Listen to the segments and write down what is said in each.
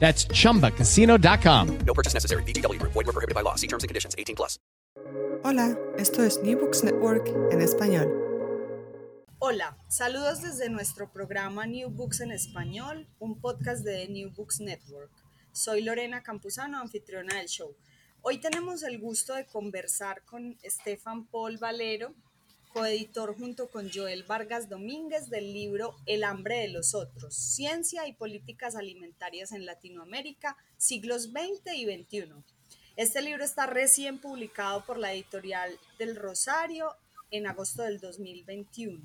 That's chumbacasino.com. No purchase necessary. VGW Group. Void were prohibited by law. See terms and conditions. 18 plus. Hola, esto es New Books Network en español. Hola, saludos desde nuestro programa New Books en Español, un podcast de New Books Network. Soy Lorena Campuzano, anfitriona del show. Hoy tenemos el gusto de conversar con Estefan Paul Valero, coeditor junto con Joel Vargas Domínguez del libro El hambre de los otros, Ciencia y Políticas Alimentarias en Latinoamérica, siglos XX y XXI. Este libro está recién publicado por la editorial del Rosario en agosto del 2021.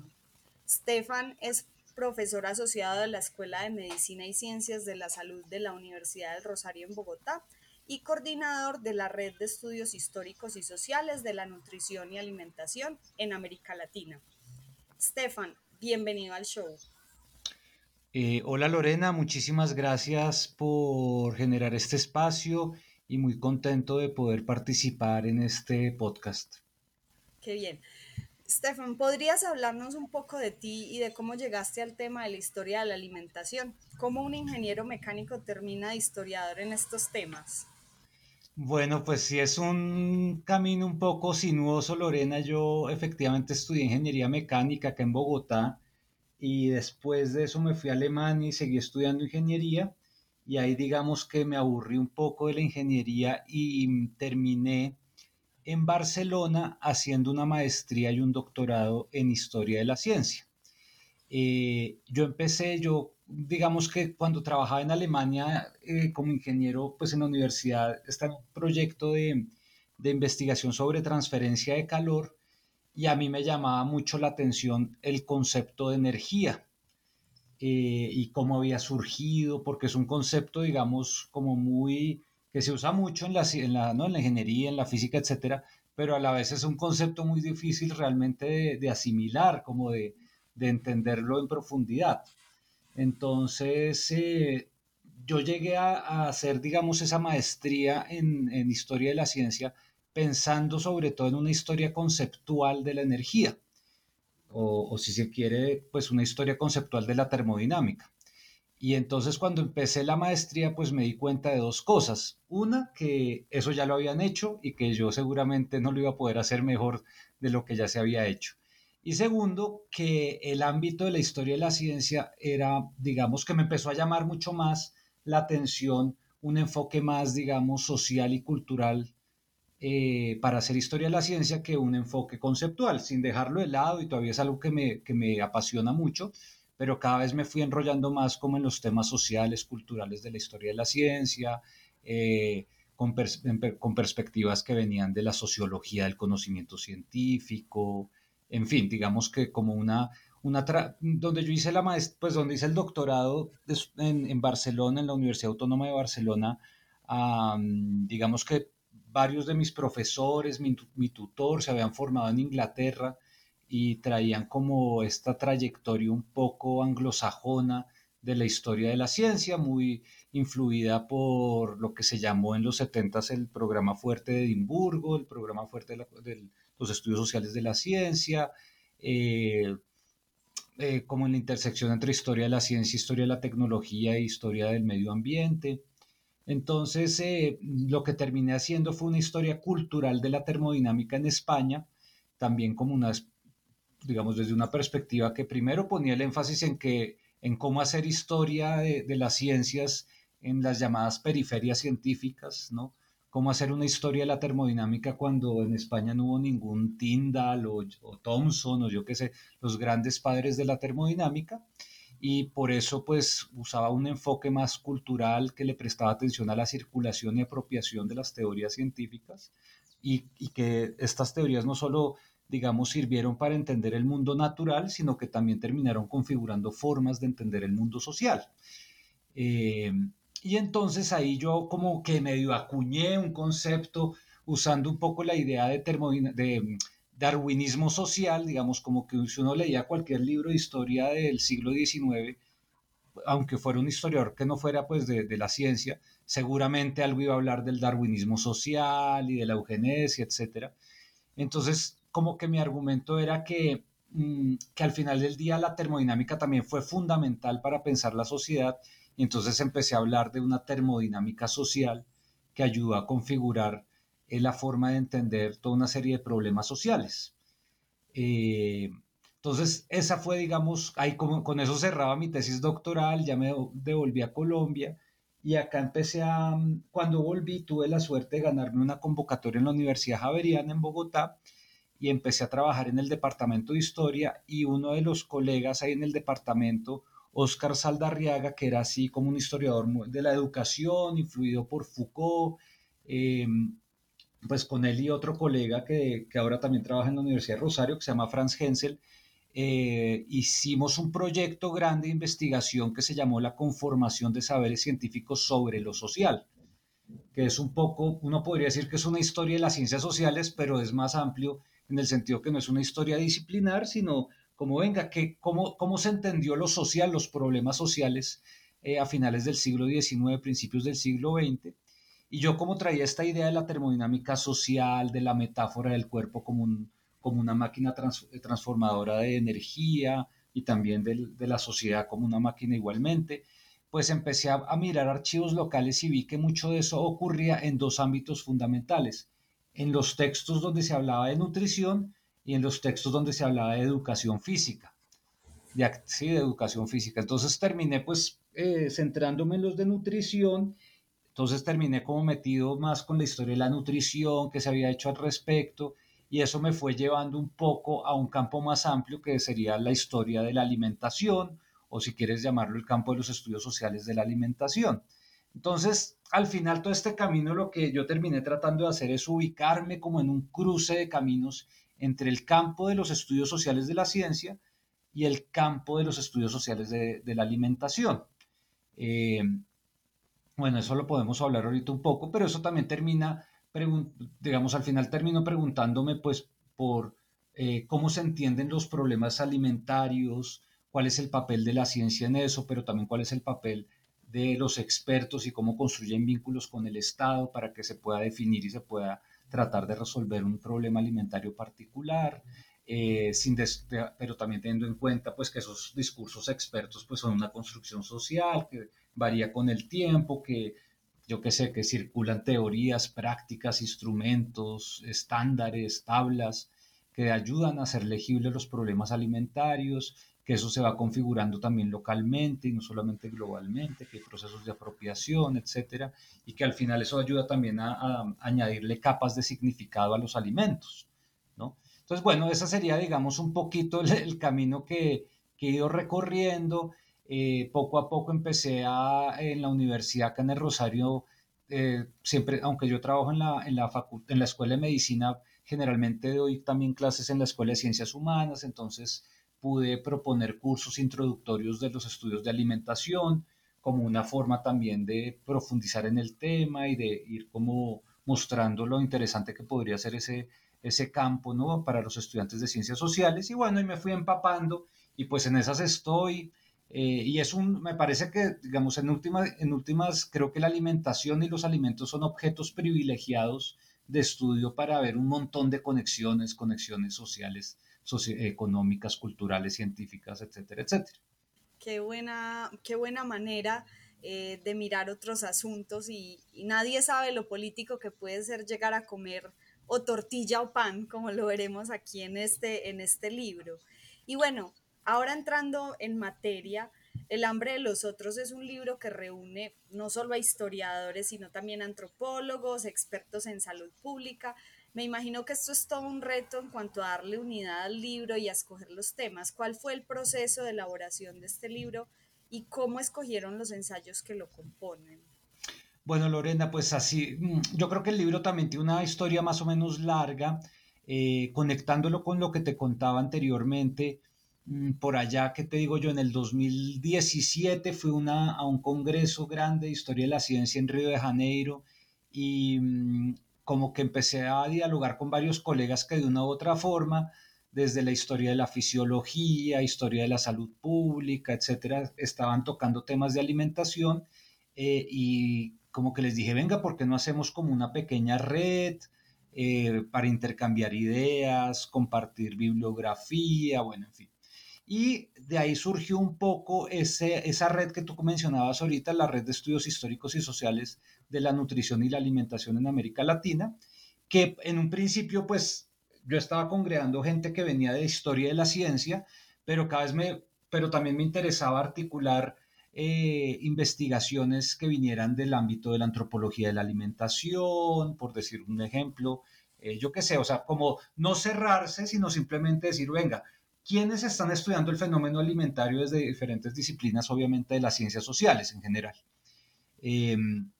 Stefan es profesor asociado de la Escuela de Medicina y Ciencias de la Salud de la Universidad del Rosario en Bogotá y coordinador de la Red de Estudios Históricos y Sociales de la Nutrición y Alimentación en América Latina. Stefan, bienvenido al show. Eh, hola Lorena, muchísimas gracias por generar este espacio y muy contento de poder participar en este podcast. Qué bien. Stefan, ¿podrías hablarnos un poco de ti y de cómo llegaste al tema de la historia de la alimentación? ¿Cómo un ingeniero mecánico termina de historiador en estos temas? Bueno, pues sí es un camino un poco sinuoso, Lorena. Yo efectivamente estudié ingeniería mecánica acá en Bogotá y después de eso me fui a Alemania y seguí estudiando ingeniería y ahí digamos que me aburrí un poco de la ingeniería y terminé en Barcelona haciendo una maestría y un doctorado en historia de la ciencia. Eh, yo empecé, yo digamos que cuando trabajaba en Alemania eh, como ingeniero, pues en la universidad está un proyecto de, investigación sobre transferencia de calor y a mí me llamaba mucho la atención el concepto de energía eh, y cómo había surgido, porque es un concepto, digamos, como muy, que se usa mucho en la, en la, ¿no? en la ingeniería, en la física, etcétera, pero a la vez es un concepto muy difícil realmente de, asimilar, como de, de entenderlo en profundidad. Entonces, eh, yo llegué a, hacer, digamos, esa maestría en, historia de la ciencia pensando sobre todo en una historia conceptual de la energía, o, o si se quiere, pues una historia conceptual de la termodinámica. Y entonces cuando empecé la maestría, pues me di cuenta de dos cosas. Una, que eso ya lo habían hecho y que yo seguramente no lo iba a poder hacer mejor de lo que ya se había hecho. Y segundo, que el ámbito de la historia de la ciencia era, digamos, que me empezó a llamar mucho más la atención, un enfoque más, digamos, social y cultural eh, para hacer historia de la ciencia que un enfoque conceptual, sin dejarlo de lado, y todavía es algo que me, que me apasiona mucho, pero cada vez me fui enrollando más como en los temas sociales, culturales de la historia de la ciencia, eh, con, con perspectivas que venían de la sociología del conocimiento científico, en fin, digamos que como una, una donde yo hice la pues donde hice el doctorado en, en, Barcelona, en la Universidad Autónoma de Barcelona, digamos que varios de mis profesores, mi, tutor se habían formado en Inglaterra y traían como esta trayectoria un poco anglosajona de la historia de la ciencia, muy influida por lo que se llamó en los 70 el programa fuerte de Edimburgo, el programa fuerte de del los estudios sociales de la ciencia, eh, eh, como en la intersección entre historia de la ciencia, historia de la tecnología e historia del medio ambiente. Entonces, eh, lo que terminé haciendo fue una historia cultural de la termodinámica en España, también como una, digamos, desde una perspectiva que primero ponía el énfasis en, que, en cómo hacer historia de, de las ciencias en las llamadas periferias científicas, ¿no? Cómo hacer una historia de la termodinámica cuando en España no hubo ningún Tyndall o, Thomson o yo qué sé, los grandes padres de la termodinámica y por eso pues usaba un enfoque más cultural que le prestaba atención a la circulación y apropiación de las teorías científicas y, y que estas teorías no solo digamos sirvieron para entender el mundo natural, sino que también terminaron configurando formas de entender el mundo social. Eh, y entonces ahí yo como que medio acuñé un concepto usando un poco la idea de, de mm, darwinismo social, digamos como que si uno leía cualquier libro de historia del siglo XIX, aunque fuera un historiador que no fuera pues de, de, la ciencia, seguramente algo iba a hablar del darwinismo social y de la eugenesia, etc. Entonces, como que mi argumento era que, mm, que al final del día la termodinámica también fue fundamental para pensar la sociedad y entonces empecé a hablar de una termodinámica social que ayudó a configurar eh, la forma de entender toda una serie de problemas sociales. Eh, entonces, esa fue, digamos, ahí con, con, eso cerraba mi tesis doctoral, ya me devolví a Colombia y acá empecé a, cuando volví, tuve la suerte de ganarme una convocatoria en la Universidad Javeriana en Bogotá y empecé a trabajar en el departamento de historia y uno de los colegas ahí en el departamento Oscar Saldarriaga, que era así como un historiador de la educación, influido por Foucault, em, pues con él y otro colega que, ahora también trabaja en la Universidad de Rosario, que se llama Franz Hensel, eh, hicimos un proyecto grande de investigación que se llamó la conformación de saberes científicos sobre lo social, que es un poco, uno podría decir que es una historia de las ciencias sociales, pero es más amplio en el sentido que no es una historia disciplinar, sino como venga, que, cómo, cómo se entendió lo social, los problemas sociales eh, a finales del siglo XIX, principios del siglo XX. Y yo como traía esta idea de la termodinámica social, de la metáfora del cuerpo como, un, como una máquina transformadora de energía y también de, la sociedad como una máquina igualmente, pues empecé a mirar archivos locales y vi que mucho de eso ocurría en dos ámbitos fundamentales. En los textos donde se hablaba de nutrición y en los textos donde se hablaba de educación física. De, sí, de educación física. Entonces terminé pues eh, centrándome en los de nutrición, entonces terminé como metido más con la historia de la nutrición que se había hecho al respecto y eso me fue llevando un poco a un campo más amplio que sería la historia de la alimentación o si quieres llamarlo el campo de los estudios sociales de la alimentación. Entonces, al final todo este camino lo que yo terminé tratando de hacer es ubicarme como en un cruce de caminos entre el campo de los estudios sociales de la ciencia y el campo de los estudios sociales de, la alimentación. Eh, bueno, eso lo podemos hablar ahorita un poco, pero eso también termina, digamos, al final termino preguntándome, pues, por eh, cómo se entienden los problemas alimentarios, cuál es el papel de la ciencia en eso, pero también cuál es el papel de los expertos y cómo construyen vínculos con el Estado para que se pueda definir y se pueda tratar de resolver un problema alimentario particular, eh, sin pero también teniendo en cuenta pues, que esos discursos expertos pues, son una construcción social que varía con el tiempo, que yo qué sé, que circulan teorías, prácticas, instrumentos, estándares, tablas que ayudan a hacer legibles los problemas alimentarios que eso se va configurando también localmente y no solamente globalmente, que hay procesos de apropiación, etcétera, y que al final eso ayuda también a, añadirle capas de significado a los alimentos, ¿no? Entonces, bueno, ese sería, digamos, un poquito el, camino que, que, he ido recorriendo. Eh, poco a poco empecé a, en la universidad acá en el Rosario, eh, siempre, aunque yo trabajo en la, en, la en la Escuela de Medicina, generalmente doy también clases en la Escuela de Ciencias Humanas, entonces pude proponer cursos introductorios de los estudios de alimentación como una forma también de profundizar en el tema y de ir como mostrando lo interesante que podría ser ese, ese campo ¿no? para los estudiantes de ciencias sociales. Y bueno, y me fui empapando y pues en esas estoy. Eh, y es un, me parece que, digamos, en, última, en últimas, creo que la alimentación y los alimentos son objetos privilegiados de estudio para ver un montón de conexiones, conexiones sociales socioeconómicas, culturales, científicas, etcétera, etcétera. Qué buena, qué buena manera eh, de mirar otros asuntos y, nadie sabe lo político que puede ser llegar a comer o tortilla o pan, como lo veremos aquí en este, en este libro. Y bueno, ahora entrando en materia, El hambre de los otros es un libro que reúne no solo a historiadores, sino también a antropólogos, expertos en salud pública. Me imagino que esto es todo un reto en cuanto a darle unidad al libro y a escoger los temas. ¿Cuál fue el proceso de elaboración de este libro y cómo escogieron los ensayos que lo componen? Bueno, Lorena, pues así, mm, yo creo que el libro también tiene una historia más o menos larga, eh, conectándolo con lo que te contaba anteriormente. Mm, por allá, ¿qué te digo yo? En el 2017 fui una, a un congreso grande de historia de la ciencia en Río de Janeiro y mm, como que empecé a dialogar con varios colegas que de una u otra forma, desde la historia de la fisiología, historia de la salud pública, etcétera, estaban tocando temas de alimentación eh, y como que les dije, venga, ¿por qué no hacemos como una pequeña red eh, para intercambiar ideas, compartir bibliografía, bueno, en fin? Y de ahí surgió un poco ese, esa red que tú mencionabas ahorita, la red de estudios históricos y sociales de la nutrición y la alimentación en América Latina, que en un principio pues yo estaba congregando gente que venía de historia de la ciencia, pero cada vez me, pero también me interesaba articular eh, investigaciones que vinieran del ámbito de la antropología de la alimentación, por decir un ejemplo, eh, yo qué sé, o sea, como no cerrarse, sino simplemente decir, venga, quienes están estudiando el fenómeno alimentario desde diferentes disciplinas, obviamente de las ciencias sociales en general. Em,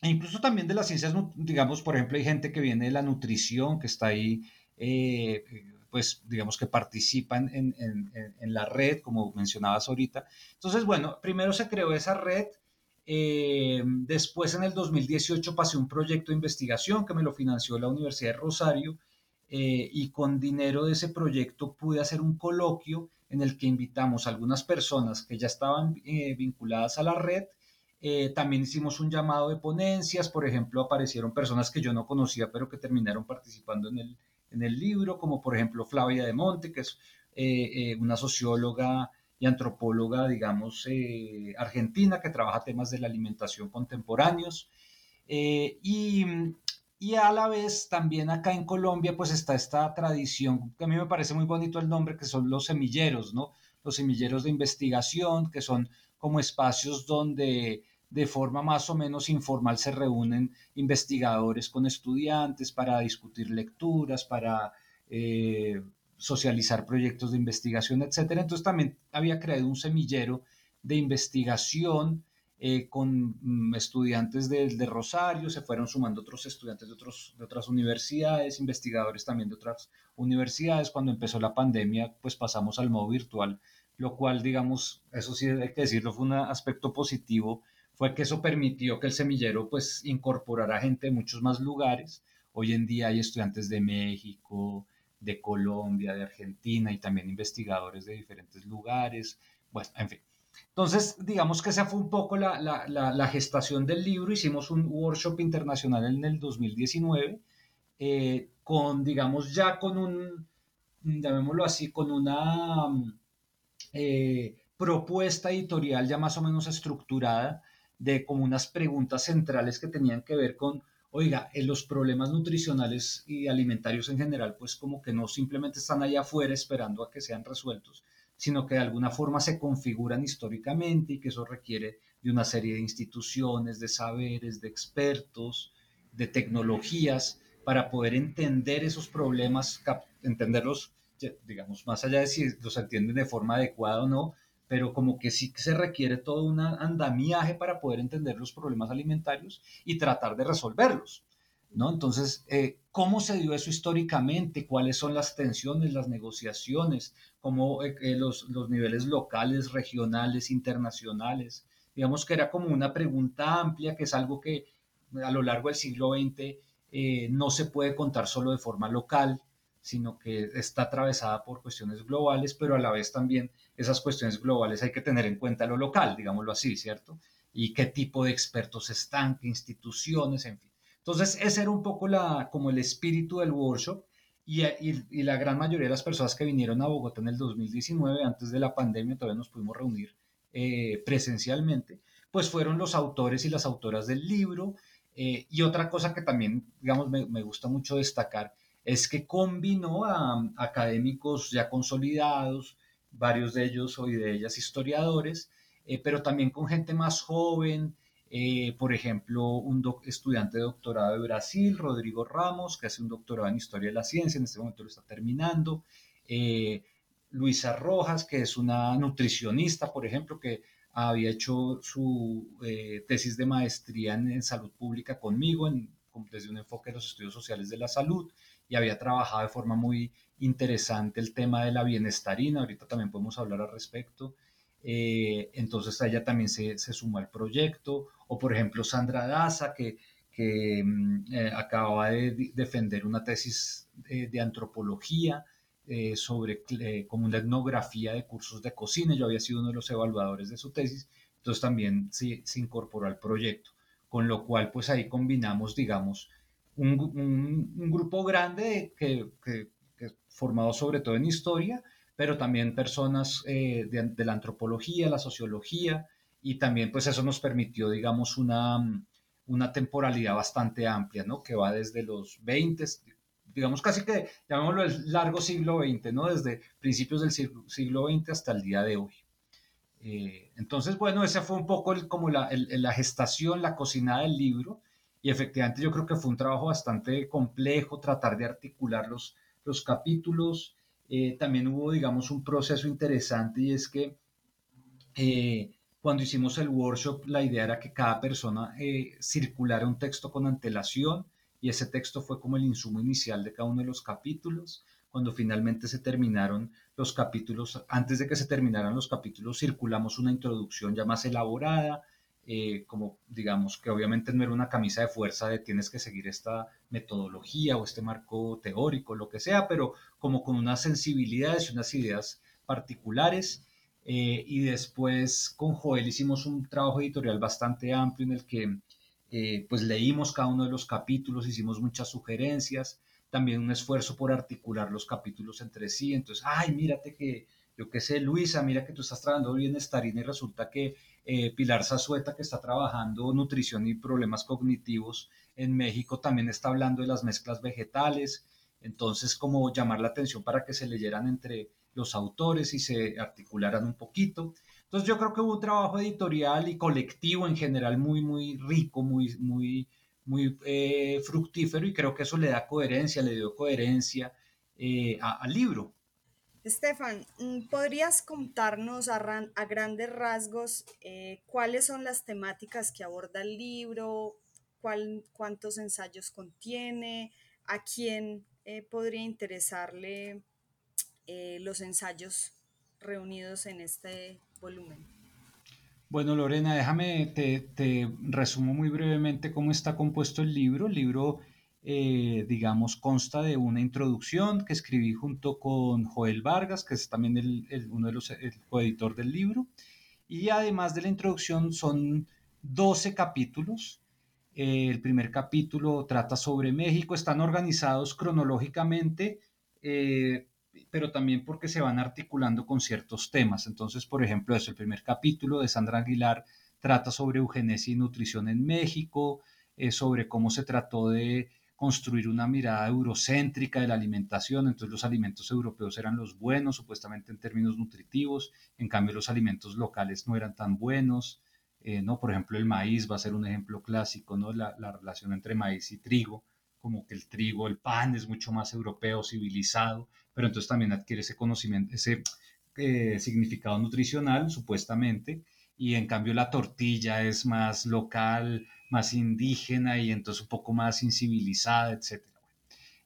e incluso también de las ciencias, digamos, por ejemplo, hay gente que viene de la nutrición, que está ahí, eh, pues, digamos, que participan en, la red, como mencionabas ahorita. Entonces, bueno, primero se creó esa red. Em, después, en el 2018, pasé un proyecto de investigación que me lo financió la Universidad de Rosario eh, y con dinero de ese proyecto pude hacer un coloquio en el que invitamos a algunas personas que ya estaban eh, vinculadas a la red. Eh, también hicimos un llamado de ponencias, por ejemplo, aparecieron personas que yo no conocía, pero que terminaron participando en el, en el libro, como por ejemplo Flavia de Monte, que es una socióloga y antropóloga, digamos, argentina, que trabaja temas de la alimentación contemporáneos. y y a la vez también acá en Colombia pues está esta tradición, que a mí me parece muy bonito el nombre, que son los semilleros, ¿no? Los semilleros de investigación, que son como espacios donde de forma más o menos informal se reúnen investigadores con estudiantes para discutir lecturas, para eh, socializar proyectos de investigación, etc. Entonces también había creado un semillero de investigación eh, con mm, estudiantes de, de, Rosario, se fueron sumando otros estudiantes de, otros, de otras universidades, investigadores también de otras universidades. Cuando empezó la pandemia, pues pasamos al modo virtual, lo cual, digamos, eso sí hay que decirlo, fue un aspecto positivo, fue que eso permitió que el semillero pues incorporara gente de muchos más lugares. Hoy en día hay estudiantes de México, de Colombia, de Argentina y también investigadores de diferentes lugares. Bueno, en fin. Entonces, digamos que esa fue un poco la, gestación del libro. Hicimos un workshop internacional en el 2019 eh, con, digamos, ya con un, llamémoslo así, con una eh, propuesta editorial ya más o menos estructurada de como unas preguntas centrales que tenían que ver con, oiga, en los problemas nutricionales y alimentarios en general, pues como que no simplemente están allá afuera esperando a que sean resueltos, sino que de alguna forma se configuran históricamente y que eso requiere de una serie de instituciones, de saberes, de expertos, de tecnologías para poder entender esos problemas, entenderlos, digamos, más allá de si los entienden de forma adecuada o no, pero como que sí se requiere todo un andamiaje para poder entender los problemas alimentarios y tratar de resolverlos. ¿no? Entonces, eh, ¿cómo se dio eso históricamente? ¿Cuáles son las tensiones, las negociaciones? ¿Cómo eh, eh, los, niveles locales, regionales, internacionales? Digamos que era como una pregunta amplia, que es algo que a lo largo del siglo XX no se puede contar solo de forma local, sino que está atravesada por cuestiones globales, pero a la vez también esas cuestiones globales hay que tener en cuenta lo local, digámoslo así, ¿cierto? Y qué tipo de expertos están, qué instituciones, en fin. Entonces, ese era un poco la, como el espíritu del workshop y, la gran mayoría de las personas que vinieron a Bogotá en el 2019, antes de la pandemia, todavía nos pudimos reunir eh, presencialmente, pues fueron los autores y las autoras del libro. Eh, y otra cosa que también, digamos, me, gusta mucho destacar es que combinó a, académicos ya consolidados, varios de ellos hoy de ellas historiadores, eh, pero también con gente más joven, eh, por ejemplo, un estudiante de doctorado de Brasil, Rodrigo Ramos, que hace un doctorado en Historia de la Ciencia, en este momento lo está terminando. Eh, Luisa Rojas, que es una nutricionista, por ejemplo, que había hecho su tesis de maestría en, salud pública conmigo, desde un enfoque de los estudios sociales de la salud, y había trabajado de forma muy interesante el tema de la bienestarina. Ahorita también podemos hablar al respecto. Eh, entonces ella también se, sumó al proyecto, o por ejemplo Sandra Daza, que, que mm, eh, de defender una tesis de, antropología eh, sobre como una etnografía de cursos de cocina, yo había sido uno de los evaluadores de su tesis, entonces también se, se incorporó al proyecto, con lo cual pues ahí combinamos, digamos, un, un, grupo grande que, que, que formado sobre todo en historia, pero también personas eh, de, la antropología, la sociología, y también pues eso nos permitió, digamos, una, una temporalidad bastante amplia, ¿no? Que va desde los 20, digamos casi que, llamémoslo el largo siglo XX, ¿no? Desde principios del siglo, XX hasta el día de hoy. Eh, entonces, bueno, esa fue un poco como la, la, gestación, la cocinada del libro, y efectivamente yo creo que fue un trabajo bastante complejo tratar de articular los, los capítulos, eh, también hubo, digamos, un proceso interesante y es que eh, cuando hicimos el workshop, la idea era que cada persona eh, circulara un texto con antelación y ese texto fue como el insumo inicial de cada uno de los capítulos. Cuando finalmente se terminaron los capítulos, antes de que se terminaran los capítulos, circulamos una introducción ya más elaborada, eh, como digamos que obviamente no era una camisa de fuerza de tienes que seguir esta metodología o este marco teórico, lo que sea, pero como con unas sensibilidades y unas ideas particulares. Eh, y después con Joel hicimos un trabajo editorial bastante amplio en el que eh, pues leímos cada uno de los capítulos, hicimos muchas sugerencias, también un esfuerzo por articular los capítulos entre sí. Entonces, ay, mírate que, yo qué sé, Luisa, mira que tú estás trabajando bien Starina y resulta que eh, Pilar Zazueta, que está trabajando nutrición y problemas cognitivos en México, también está hablando de las mezclas vegetales. Entonces, como llamar la atención para que se leyeran entre los autores y se articularan un poquito. Entonces, yo creo que hubo un trabajo editorial y colectivo en general muy, muy rico, muy, muy, muy eh, fructífero y creo que eso le da coherencia, le dio coherencia eh, al libro. Estefan, mm, ¿podrías contarnos a, grandes rasgos eh, cuáles son las temáticas que aborda el libro, cuántos ensayos contiene, a quién podría interesarle eh, los ensayos reunidos en este volumen? Bueno, Lorena, déjame, te, te resumo muy brevemente cómo está compuesto el libro. El libro eh, digamos, consta de una introducción que escribí junto con Joel Vargas, que es también el, uno de los el coeditor del libro. Y además de la introducción son 12 capítulos. Eh, el primer capítulo trata sobre México, están organizados cronológicamente, eh, pero también porque se van articulando con ciertos temas. Entonces, por ejemplo, es el primer capítulo de Sandra Aguilar trata sobre eugenesia y nutrición en México, sobre cómo se trató de construir una mirada eurocéntrica de la alimentación, entonces los alimentos europeos eran los buenos, supuestamente en términos nutritivos, en cambio los alimentos locales no eran tan buenos, eh, ¿no? Por ejemplo, el maíz va a ser un ejemplo clásico, ¿no? La, relación entre maíz y trigo, como que el trigo, el pan es mucho más europeo, civilizado, pero entonces también adquiere ese conocimiento, ese eh, significado nutricional, supuestamente, y en cambio la tortilla es más local, más indígena y entonces un poco más incivilizada, etc.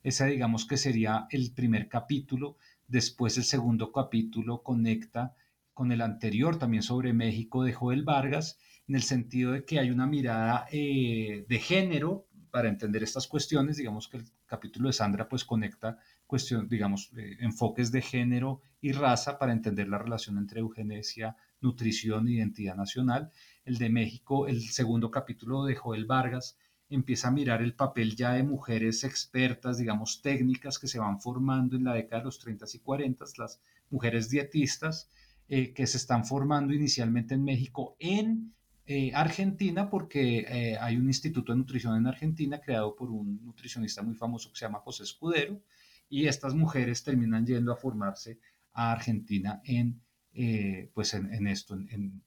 esa digamos que sería el primer capítulo. Después el segundo capítulo conecta con el anterior también sobre México de Joel Vargas, en el sentido de que hay una mirada eh, de género para entender estas cuestiones. Digamos que el capítulo de Sandra pues conecta cuestiones, digamos, eh, enfoques de género y raza para entender la relación entre eugenesia, nutrición e identidad nacional el de México, el segundo capítulo de Joel Vargas, empieza a mirar el papel ya de mujeres expertas, digamos, técnicas que se van formando en la década de los 30 y 40, las mujeres dietistas eh, que se están formando inicialmente en México, en eh, Argentina, porque eh, hay un instituto de nutrición en Argentina creado por un nutricionista muy famoso que se llama José Escudero, y estas mujeres terminan yendo a formarse a Argentina en, pues en, esto, en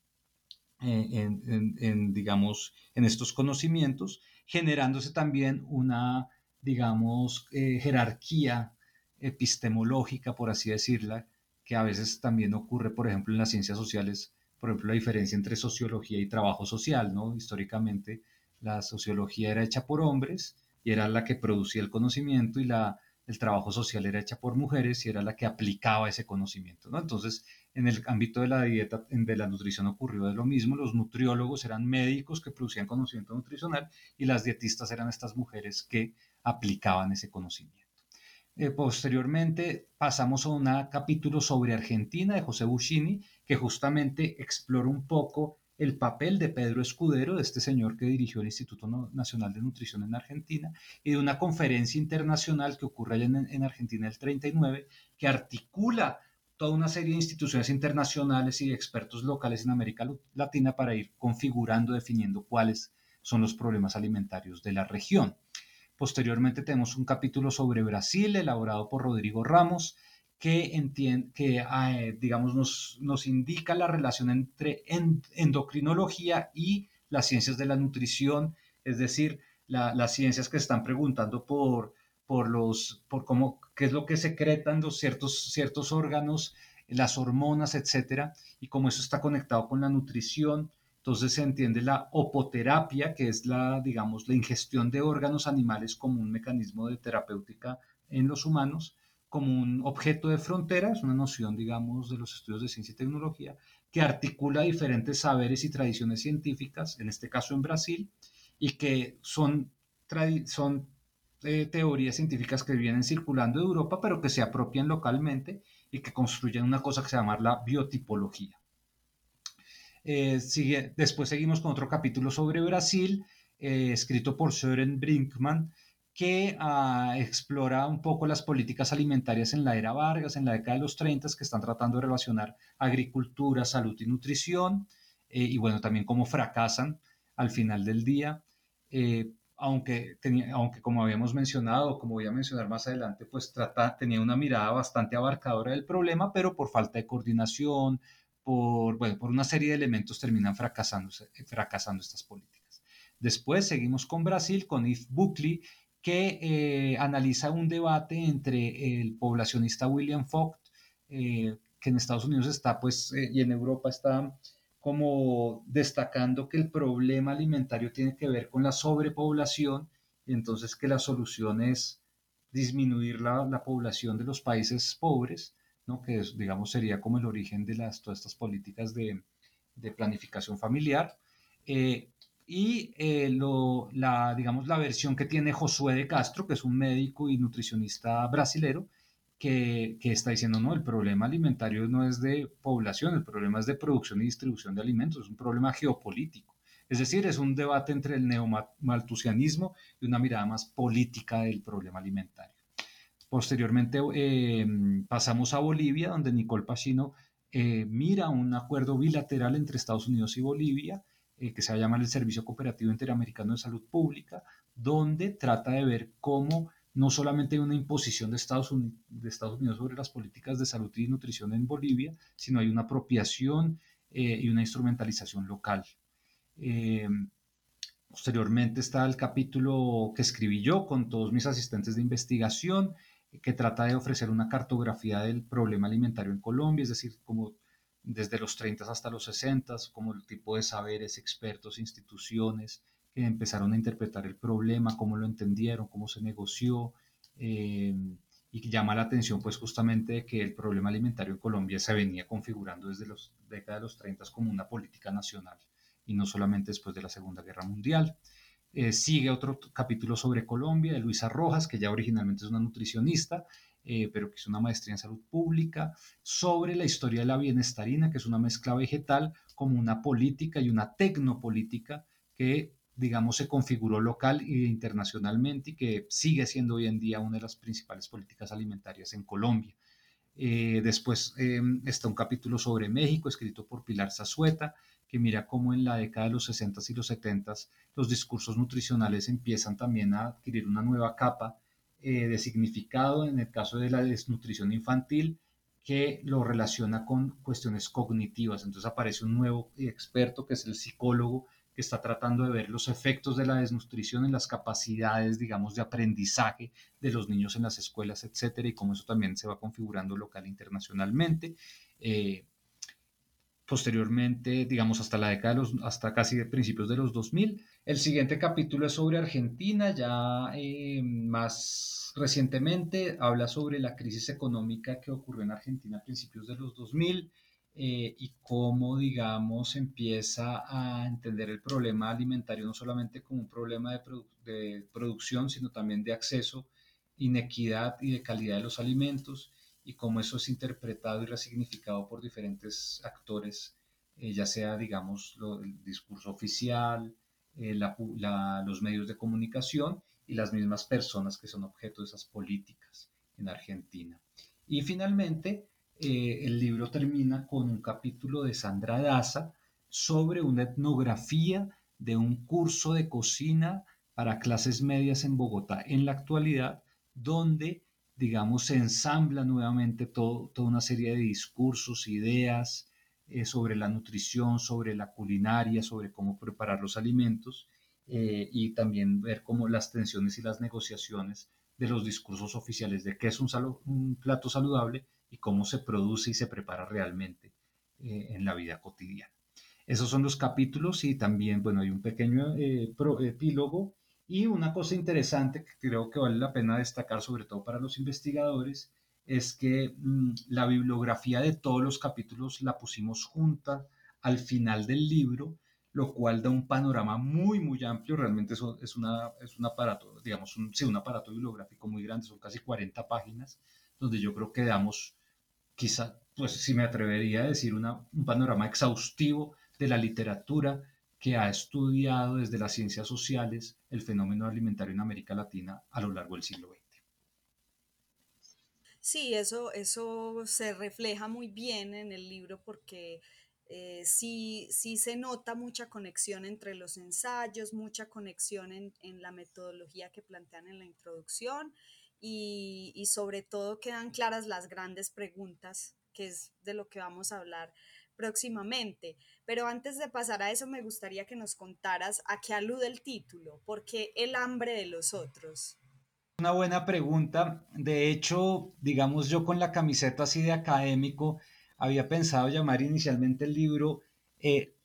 en, digamos, en estos conocimientos, generándose también una, digamos, eh, jerarquía epistemológica, por así decirla, que a veces también ocurre, por ejemplo, en las ciencias sociales, por ejemplo, la diferencia entre sociología y trabajo social, ¿no? Históricamente, la sociología era hecha por hombres y era la que producía el conocimiento y la, el trabajo social era hecha por mujeres y era la que aplicaba ese conocimiento, ¿no? Entonces, en el ámbito de la dieta, de la nutrición ocurrió de lo mismo, los nutriólogos eran médicos que producían conocimiento nutricional y las dietistas eran estas mujeres que aplicaban ese conocimiento. Eh, posteriormente pasamos a un capítulo sobre Argentina de José Buscini, que justamente explora un poco el papel de Pedro Escudero, de este señor que dirigió el Instituto Nacional de Nutrición en Argentina, y de una conferencia internacional que ocurre allá en, en Argentina el 39, que articula toda una serie de instituciones internacionales y expertos locales en América Latina para ir configurando, definiendo cuáles son los problemas alimentarios de la región. Posteriormente tenemos un capítulo sobre Brasil elaborado por Rodrigo Ramos, que, que eh, digamos, nos, nos, indica la relación entre endocrinología y las ciencias de la nutrición, es decir, las ciencias que están preguntando por, por, los, por cómo, qué es lo que secretan los ciertos, ciertos órganos, las hormonas, etcétera, y cómo eso está conectado con la nutrición. Entonces se entiende la opoterapia, que es la, digamos, la ingestión de órganos animales como un mecanismo de terapéutica en los humanos como un objeto de frontera, es una noción, digamos, de los estudios de ciencia y tecnología, que articula diferentes saberes y tradiciones científicas, en este caso en Brasil, y que son, eh, teorías científicas que vienen circulando de Europa, pero que se apropian localmente y que construyen una cosa que se llama la biotipología. Eh, sigue, después seguimos con otro capítulo sobre Brasil, eh, escrito por Søren Brinkman, que ah, explora un poco las políticas alimentarias en la era Vargas, en la década de los 30, que están tratando de relacionar agricultura, salud y nutrición, eh, y bueno, también cómo fracasan al final del día. Aunque, tenía, aunque como habíamos mencionado, como voy a mencionar más adelante, pues trata, tenía una mirada bastante abarcadora del problema, pero por falta de coordinación, por, bueno, por una serie de elementos terminan fracasando, fracasando estas políticas. Después seguimos con Brasil, con Yves Buckley, que eh, analiza un debate entre el poblacionista William Focht, eh, que en Estados Unidos está, pues, eh, y en Europa está como destacando que el problema alimentario tiene que ver con la sobrepoblación y entonces que la solución es disminuir la, población de los países pobres, ¿no? que digamos sería como el origen de las, todas estas políticas de, de planificación familiar y eh, lo, la, digamos, la versión que tiene Josué de Castro, que es un médico y nutricionista brasilero, que, que, está diciendo, no, el problema alimentario no es de población, el problema es de producción y distribución de alimentos, es un problema geopolítico. Es decir, es un debate entre el neomaltusianismo y una mirada más política del problema alimentario. Posteriormente eh, pasamos a Bolivia, donde Nicole Pacino eh, mira un acuerdo bilateral entre Estados Unidos y Bolivia, eh, que se llama el Servicio Cooperativo Interamericano de Salud Pública, donde trata de ver cómo no solamente hay una imposición de Estados, Unidos, de Estados Unidos sobre las políticas de salud y nutrición en Bolivia, sino hay una apropiación y una instrumentalización local. Posteriormente está el capítulo que escribí yo con todos mis asistentes de investigación, que trata de ofrecer una cartografía del problema alimentario en Colombia, es decir, como desde los 30 hasta los 60, como el tipo de saberes, expertos, instituciones que empezaron a interpretar el problema, cómo lo entendieron, cómo se negoció, eh, y que llama la atención pues justamente que el problema alimentario en Colombia se venía configurando desde los décadas de los 30 como una política nacional y no solamente después de la Segunda Guerra Mundial. Eh, sigue otro capítulo sobre Colombia de Luisa Rojas, que ya originalmente es una nutricionista, eh, pero que es una maestría en salud pública, sobre la historia de la bienestarina, que es una mezcla vegetal, como una política y una tecnopolítica que, digamos, se configuró local e internacionalmente y que sigue siendo hoy en día una de las principales políticas alimentarias en Colombia. Eh, después em, está un capítulo sobre México, escrito por Pilar Zazueta, que mira cómo en la década de los 60 y los 70 los discursos nutricionales empiezan también a adquirir una nueva capa eh, de significado en el caso de la desnutrición infantil, que lo relaciona con cuestiones cognitivas. Entonces aparece un nuevo experto que es el psicólogo que está tratando de ver los efectos de la desnutrición en las capacidades, digamos, de aprendizaje de los niños en las escuelas, etcétera, y cómo eso también se va configurando local e internacionalmente. Eh, posteriormente, digamos, hasta la década de los, hasta casi principios de los 2000. El siguiente capítulo es sobre Argentina, ya eh, más recientemente habla sobre la crisis económica que ocurrió en Argentina a principios de los 2000 eh, y cómo, digamos, empieza a entender el problema alimentario no solamente como un problema de producción, sino también de acceso, inequidad y de calidad de los alimentos y cómo eso es interpretado y resignificado por diferentes actores, eh, ya sea, digamos, el discurso oficial, eh, los medios de comunicación y las mismas personas que son objeto de esas políticas en Argentina. Y finalmente, eh, el libro termina con un capítulo de Sandra Daza sobre una etnografía de un curso de cocina para clases medias en Bogotá en la actualidad, donde, digamos, se ensambla nuevamente toda una serie de discursos, ideas eh, sobre la nutrición, sobre la culinaria, sobre cómo preparar los alimentos, eh, y también ver cómo las tensiones y las negociaciones de los discursos oficiales de qué es un, plato saludable y cómo se produce y se prepara realmente eh, en la vida cotidiana. Esos son los capítulos y también, bueno, hay un pequeño epílogo y una cosa interesante que creo que vale la pena destacar, sobre todo para los investigadores, es que mm, la bibliografía de todos los capítulos la pusimos junta al final del libro lo cual da un panorama muy, muy amplio. Realmente eso es, una, es un aparato, digamos, un, sí, un aparato bibliográfico muy grande, son casi 40 páginas, donde yo creo que damos, quizá, pues si me atrevería a decir, una, un panorama exhaustivo de la literatura que ha estudiado desde las ciencias sociales el fenómeno alimentario en América Latina a lo largo del siglo XX. Sí, eso, eso se refleja muy bien en el libro porque eh, sí, sí se nota mucha conexión entre los ensayos, mucha conexión en, la metodología que plantean en la introducción y, sobre todo quedan claras las grandes preguntas, que es de lo que vamos a hablar próximamente. Pero antes de pasar a eso, me gustaría que nos contaras a qué alude el título, ¿por qué el hambre de los otros? Una buena pregunta. De hecho, digamos yo con la camiseta así de académico, había pensado llamar inicialmente el libro eh,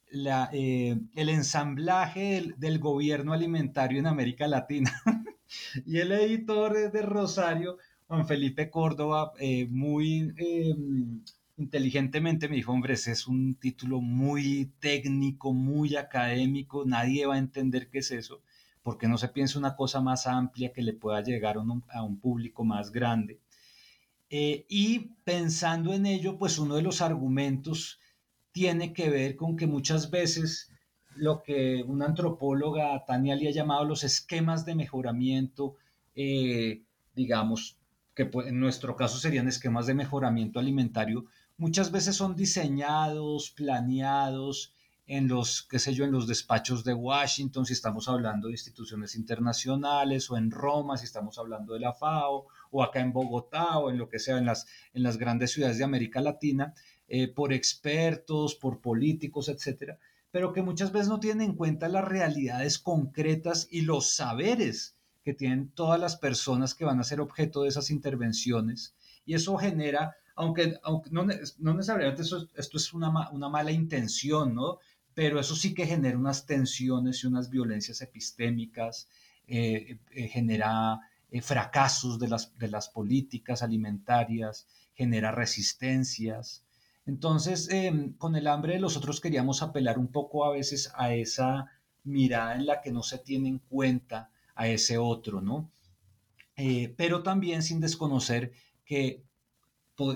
eh, El ensamblaje del, gobierno alimentario en América Latina. y el editor de Rosario, Juan Felipe Córdoba, eh, muy em, inteligentemente me dijo, hombre, ese es un título muy técnico, muy académico, nadie va a entender qué es eso, porque no se piensa una cosa más amplia que le pueda llegar a un público más grande. Eh, y pensando en ello, pues uno de los argumentos tiene que ver con que muchas veces lo que una antropóloga, Tania, le ha llamado los esquemas de mejoramiento, eh, digamos, que en nuestro caso serían esquemas de mejoramiento alimentario, muchas veces son diseñados, planeados en los, qué sé yo, en los despachos de Washington, si estamos hablando de instituciones internacionales, o en Roma, si estamos hablando de la FAO, o acá en Bogotá, o en lo que sea, en las, en las grandes ciudades de América Latina, eh, por expertos, por políticos, etcétera, pero que muchas veces no tienen en cuenta las realidades concretas y los saberes que tienen todas las personas que van a ser objeto de esas intervenciones. Y eso genera, aunque, aunque no, no, necesariamente esto es una, una mala intención, ¿no? pero eso sí que genera unas tensiones y unas violencias epistémicas, eh, eh, genera eh, fracasos de las, de las políticas alimentarias, genera resistencias. Entonces, em, con el hambre de los otros queríamos apelar un poco a veces a esa mirada en la que no se tiene en cuenta a ese otro, ¿no? pero también sin desconocer que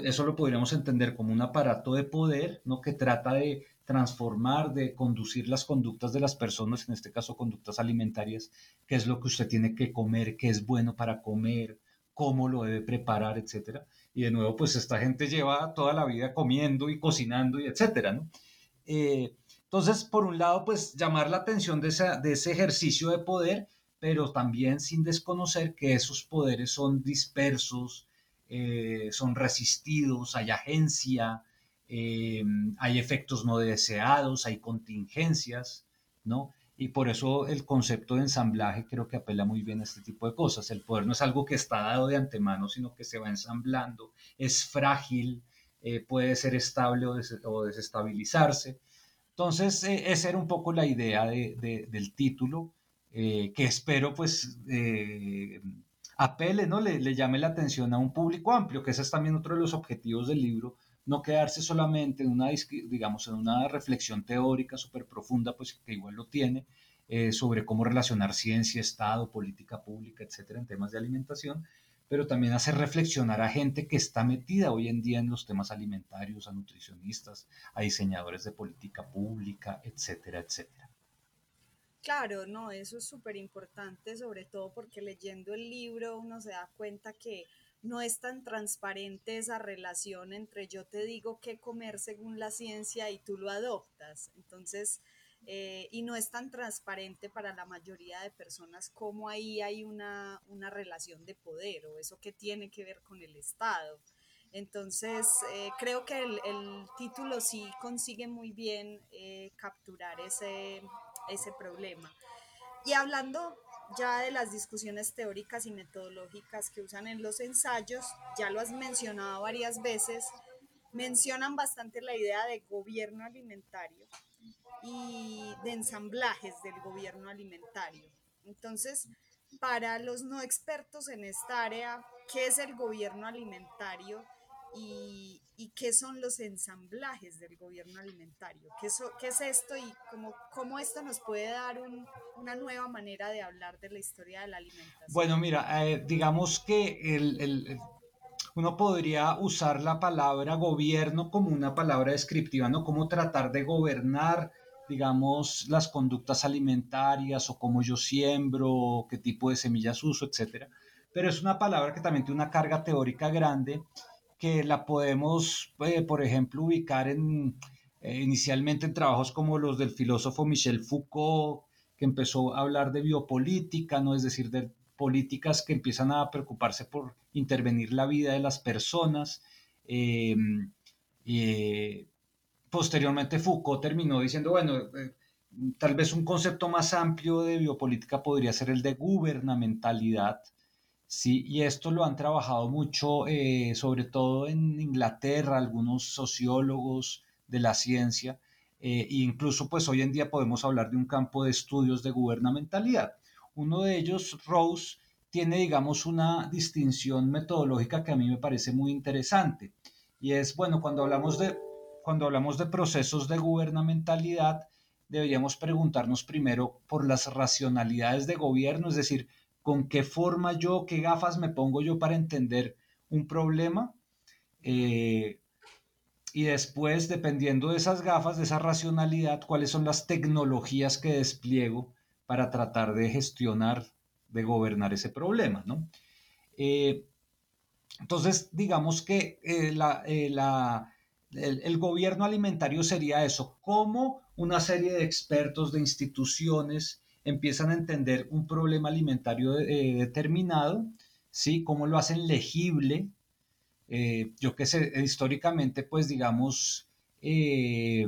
eso lo podríamos entender como un aparato de poder, ¿no? Que trata de transformar, de conducir las conductas de las personas, en este caso conductas alimentarias, qué es lo que usted tiene que comer, qué es bueno para comer, cómo lo debe preparar, etcétera. Y de nuevo, pues esta gente lleva toda la vida comiendo y cocinando y etcétera, ¿no? Eh, entonces, por un lado, pues llamar la atención de, de ese ejercicio de poder, pero también sin desconocer que esos poderes son dispersos, eh, son resistidos, hay agencia, eh, hay efectos no deseados, hay contingencias, ¿no? Y por eso el concepto de ensamblaje creo que apela muy bien a este tipo de cosas. El poder no es algo que está dado de antemano, sino que se va ensamblando, es frágil, eh, puede ser estable o, desestabilizarse. Entonces, eh, esa era un poco la idea del título, que espero pues apele, ¿no? Le, llame la atención a un público amplio, que ese es también otro de los objetivos del libro, no quedarse solamente en una, digamos, en una reflexión teórica súper profunda, pues que igual lo tiene, eh, sobre cómo relacionar ciencia, Estado, política pública, etcétera, en temas de alimentación, pero también hacer reflexionar a gente que está metida hoy en día en los temas alimentarios, a nutricionistas, a diseñadores de política pública, etcétera, etcétera. Claro, no, eso es súper importante, sobre todo porque leyendo el libro uno se da cuenta que no es tan transparente esa relación entre yo te digo qué comer según la ciencia y tú lo adoptas. Entonces, eh, y no es tan transparente para la mayoría de personas como ahí hay una, relación de poder o eso que tiene que ver con el Estado. Entonces, eh, creo que el, título sí consigue muy bien eh, capturar ese, ese problema. Y hablando ya de las discusiones teóricas y metodológicas que usan en los ensayos, ya lo has mencionado varias veces, mencionan bastante la idea de gobierno alimentario y de ensamblajes del gobierno alimentario. Entonces, para los no expertos en esta área, ¿qué es el gobierno alimentario y, qué son los ensamblajes del gobierno alimentario. ¿Qué, qué es esto y cómo, cómo, esto nos puede dar una nueva manera de hablar de la historia de la alimentación? Bueno, mira, eh, digamos que el, uno podría usar la palabra gobierno como una palabra descriptiva, ¿no? Cómo tratar de gobernar digamos, las conductas alimentarias o cómo yo siembro, qué tipo de semillas uso, etcétera. Pero es una palabra que también tiene una carga teórica grande que la podemos, eh, por ejemplo, ubicar en, eh, inicialmente en trabajos como los del filósofo Michel Foucault, que empezó a hablar de biopolítica, ¿no? es decir, de políticas que empiezan a preocuparse por intervenir la vida de las personas. Em, eh, posteriormente Foucault terminó diciendo, bueno, tal vez un concepto más amplio de biopolítica podría ser el de gubernamentalidad, Sí, y esto lo han trabajado mucho, eh, sobre todo en Inglaterra, algunos sociólogos de la ciencia, eh, e incluso pues hoy en día podemos hablar de un campo de estudios de gubernamentalidad. Uno de ellos, Rose, tiene, digamos, una distinción metodológica que a mí me parece muy interesante. Y es, bueno, cuando hablamos de, cuando hablamos de procesos de gubernamentalidad, deberíamos preguntarnos primero por las racionalidades de gobierno, es decir, con qué forma yo, qué gafas me pongo yo para entender un problema. Eh, y después, dependiendo de esas gafas, de esa racionalidad, cuáles son las tecnologías que despliego para tratar de gestionar, de gobernar ese problema, ¿no? Eh, entonces, digamos que eh, el, gobierno alimentario sería eso, como una serie de expertos, de instituciones, empiezan a entender un problema alimentario eh, determinado, ¿sí? Cómo lo hacen legible. Eh, yo qué sé, históricamente, pues digamos, eh,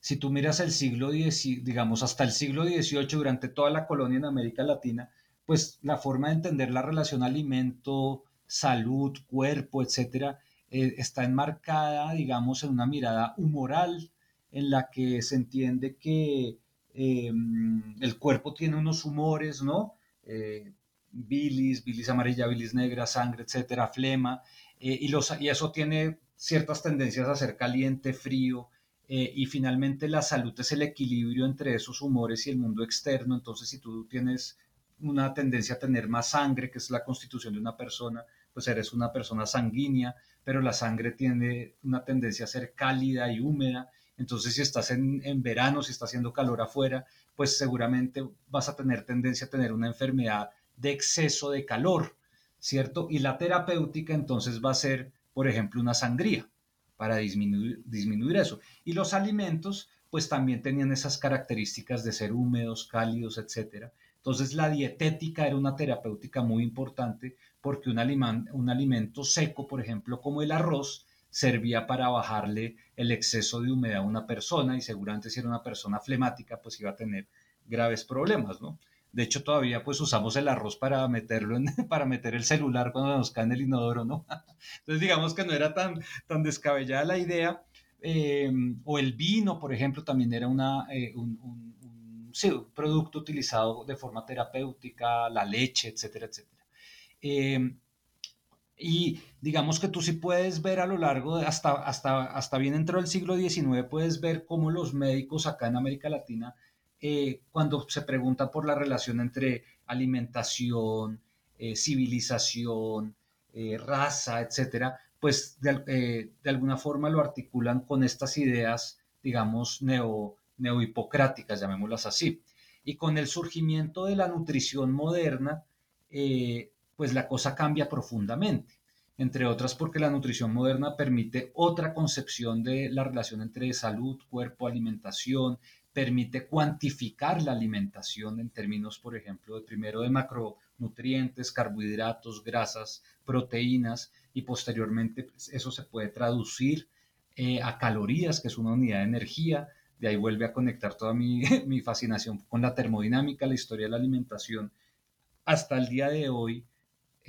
si tú miras el siglo X, digamos, hasta el siglo XVIII, durante toda la colonia en América Latina, pues la forma de entender la relación alimento, salud, cuerpo, etcétera, está enmarcada, digamos, en una mirada humoral en la que se entiende que Em, el cuerpo tiene unos humores, ¿no? Eh, bilis, bilis amarilla, bilis negra, sangre, etcétera, flema, eh, y, eso tiene ciertas tendencias a ser caliente, frío, eh, y finalmente la salud es el equilibrio entre esos humores y el mundo externo, entonces si tú tienes una tendencia a tener más sangre, que es la constitución de una persona, pues eres una persona sanguínea, pero la sangre tiene una tendencia a ser cálida y húmeda, entonces, si estás en, verano, si está haciendo calor afuera, pues seguramente vas a tener tendencia a tener una enfermedad de exceso de calor, ¿cierto? Y la terapéutica entonces va a ser, por ejemplo, una sangría para disminuir, disminuir eso. Y los alimentos, pues también tenían esas características de ser húmedos, cálidos, etcétera. Entonces la dietética era una terapéutica muy importante porque un, un alimento seco, por ejemplo, como el arroz, servía para bajarle el exceso de humedad a una persona y seguramente si era una persona flemática, pues iba a tener graves problemas, ¿no? De hecho, todavía pues usamos el arroz para meterlo en, para meter el celular cuando nos cae en el inodoro, ¿no? Entonces digamos que no era tan, tan descabellada la idea. Eh, o el vino, por ejemplo, también era una, eh, un, producto utilizado de forma terapéutica, la leche, etcétera, etcétera. Eh, y digamos que tú sí puedes ver a lo largo, de hasta, hasta, hasta bien dentro del siglo XIX, puedes ver cómo los médicos acá en América Latina eh, cuando se pregunta por la relación entre alimentación, eh, civilización, eh, raza, etcétera, pues de, alguna forma lo articulan con estas ideas, digamos, neo, neohipocráticas, llamémoslas así. Y con el surgimiento de la nutrición moderna, pues la cosa cambia profundamente entre otras porque la nutrición moderna permite otra concepción de la relación entre salud, cuerpo, alimentación, permite cuantificar la alimentación en términos, por ejemplo, de primero de macronutrientes, carbohidratos, grasas, proteínas y posteriormente pues, eso se puede traducir eh, a calorías, que es una unidad de energía. De ahí vuelve a conectar toda mi, mi fascinación con la termodinámica, la historia de la alimentación. Hasta el día de hoy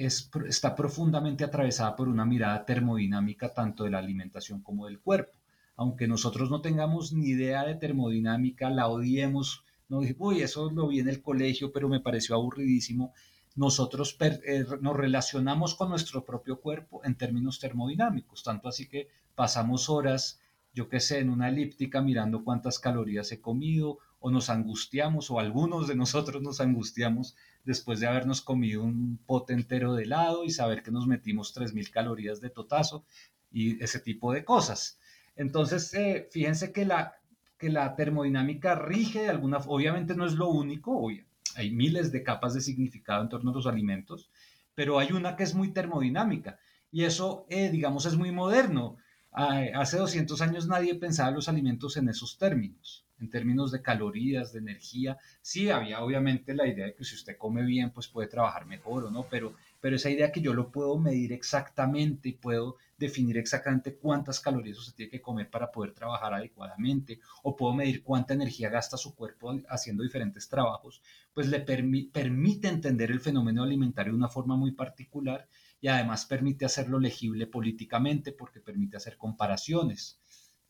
es, está profundamente atravesada por una mirada termodinámica tanto de la alimentación como del cuerpo aunque nosotros no tengamos ni idea de termodinámica, la odiemos, no dije, uy, eso lo vi en el colegio, pero me pareció aburridísimo. Nosotros eh, nos relacionamos con nuestro propio cuerpo en términos termodinámicos, tanto así que pasamos horas, yo qué sé, en una elíptica mirando cuántas calorías he comido, o nos angustiamos, o algunos de nosotros nos angustiamos después de habernos comido un pote entero de helado y saber que nos metimos 3.000 calorías de totazo y ese tipo de cosas. Entonces, eh, fíjense que la, que la termodinámica rige de alguna obviamente no es lo único, hay miles de capas de significado en torno a los alimentos, pero hay una que es muy termodinámica y eso, eh, digamos, es muy moderno. hace 200 años nadie pensaba los alimentos en esos términos en términos de calorías, de energía. Sí, había obviamente la idea de que si usted come bien, pues puede trabajar mejor o no, pero, pero esa idea que yo lo puedo medir exactamente y puedo definir exactamente cuántas calorías usted tiene que comer para poder trabajar adecuadamente, o puedo medir cuánta energía gasta su cuerpo haciendo diferentes trabajos, pues le permite entender el fenómeno alimentario de una forma muy particular y además permite hacerlo legible políticamente porque permite hacer comparaciones.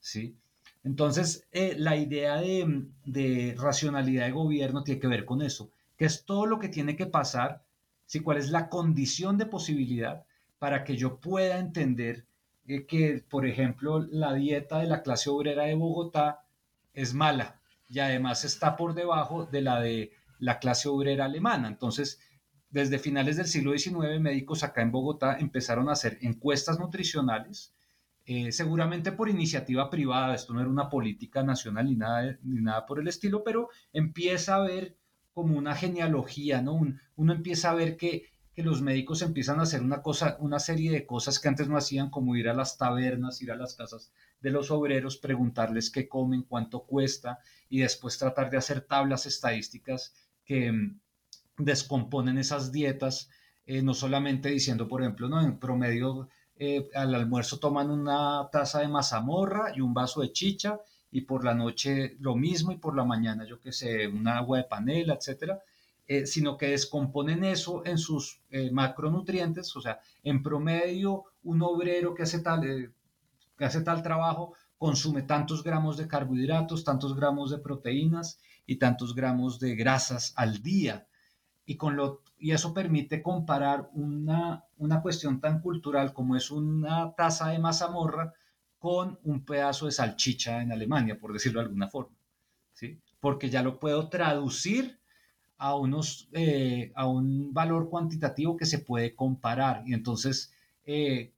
¿sí? Entonces, eh, la idea de, racionalidad de gobierno tiene que ver con eso, que es todo lo que tiene que pasar, ¿sí? cuál es la condición de posibilidad para que yo pueda entender eh, que, por ejemplo, la dieta de la clase obrera de Bogotá es mala y además está por debajo de la de la clase obrera alemana. Entonces, desde finales del siglo XIX, médicos acá en Bogotá empezaron a hacer encuestas nutricionales eh, seguramente por iniciativa privada, esto no era una política nacional ni nada, ni nada por el estilo, pero empieza a ver como una genealogía, ¿no? uno empieza a ver que, que, los médicos empiezan a hacer una, cosa, una serie de cosas que antes no hacían, como ir a las tabernas, ir a las casas de los obreros, preguntarles qué comen, cuánto cuesta, y después tratar de hacer tablas estadísticas que mm, descomponen esas dietas, eh, no solamente diciendo, por ejemplo, no, en promedio eh, al almuerzo toman una taza de mazamorra y un vaso de chicha y por la noche lo mismo y por la mañana yo que sé, un agua de panela, etcétera, eh, sino que descomponen eso en sus eh, macronutrientes, o sea, en promedio un obrero que hace tal, que hace tal trabajo consume tantos gramos de carbohidratos, tantos gramos de proteínas y tantos gramos de grasas al día y, con lo, y eso permite comparar una, una cuestión tan cultural como es una taza de mazamorra con un pedazo de salchicha en Alemania, por decirlo de alguna forma. ¿sí? Porque ya lo puedo traducir a, unos, eh, a un valor cuantitativo que se puede comparar. Y entonces eh,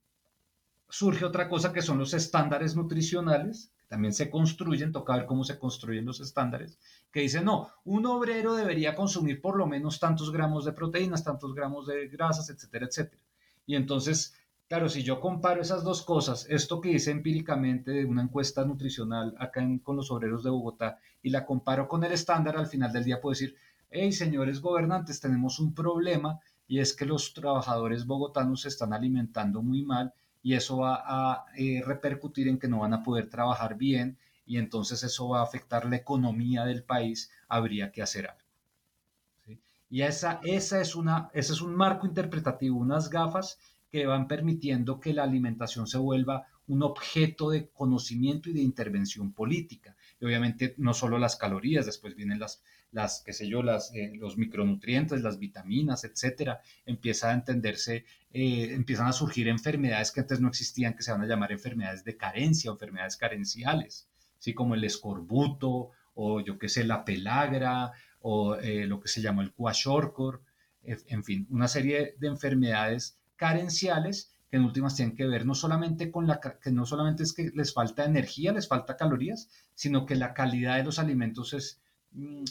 surge otra cosa que son los estándares nutricionales, también se construyen, toca ver cómo se construyen los estándares, que dicen, no, un obrero debería consumir por lo menos tantos gramos de proteínas, tantos gramos de grasas, etcétera, etcétera. Y entonces, claro, si yo comparo esas dos cosas, esto que hice empíricamente de una encuesta nutricional acá con los obreros de Bogotá y la comparo con el estándar, al final del día puedo decir, hey, señores gobernantes, tenemos un problema y es que los trabajadores bogotanos se están alimentando muy mal y eso va a eh, repercutir en que no van a poder trabajar bien y entonces eso va a afectar la economía del país, habría que hacer algo. Y esa, esa es una, ese es un marco interpretativo, unas gafas que van permitiendo que la alimentación se vuelva un objeto de conocimiento y de intervención política. Y obviamente no solo las calorías, después vienen las, las qué sé yo, las, eh, los micronutrientes, las vitaminas, etcétera. Empieza a entenderse, eh, empiezan a surgir enfermedades que antes no existían, que se van a llamar enfermedades de carencia enfermedades carenciales, ¿sí? como el escorbuto o yo qué sé, la pelagra o eh, lo que se llama el cuashorcor, en fin, una serie de enfermedades carenciales que en últimas tienen que ver no solamente con la que no solamente es que les falta energía, les falta calorías, sino que la calidad de los alimentos es,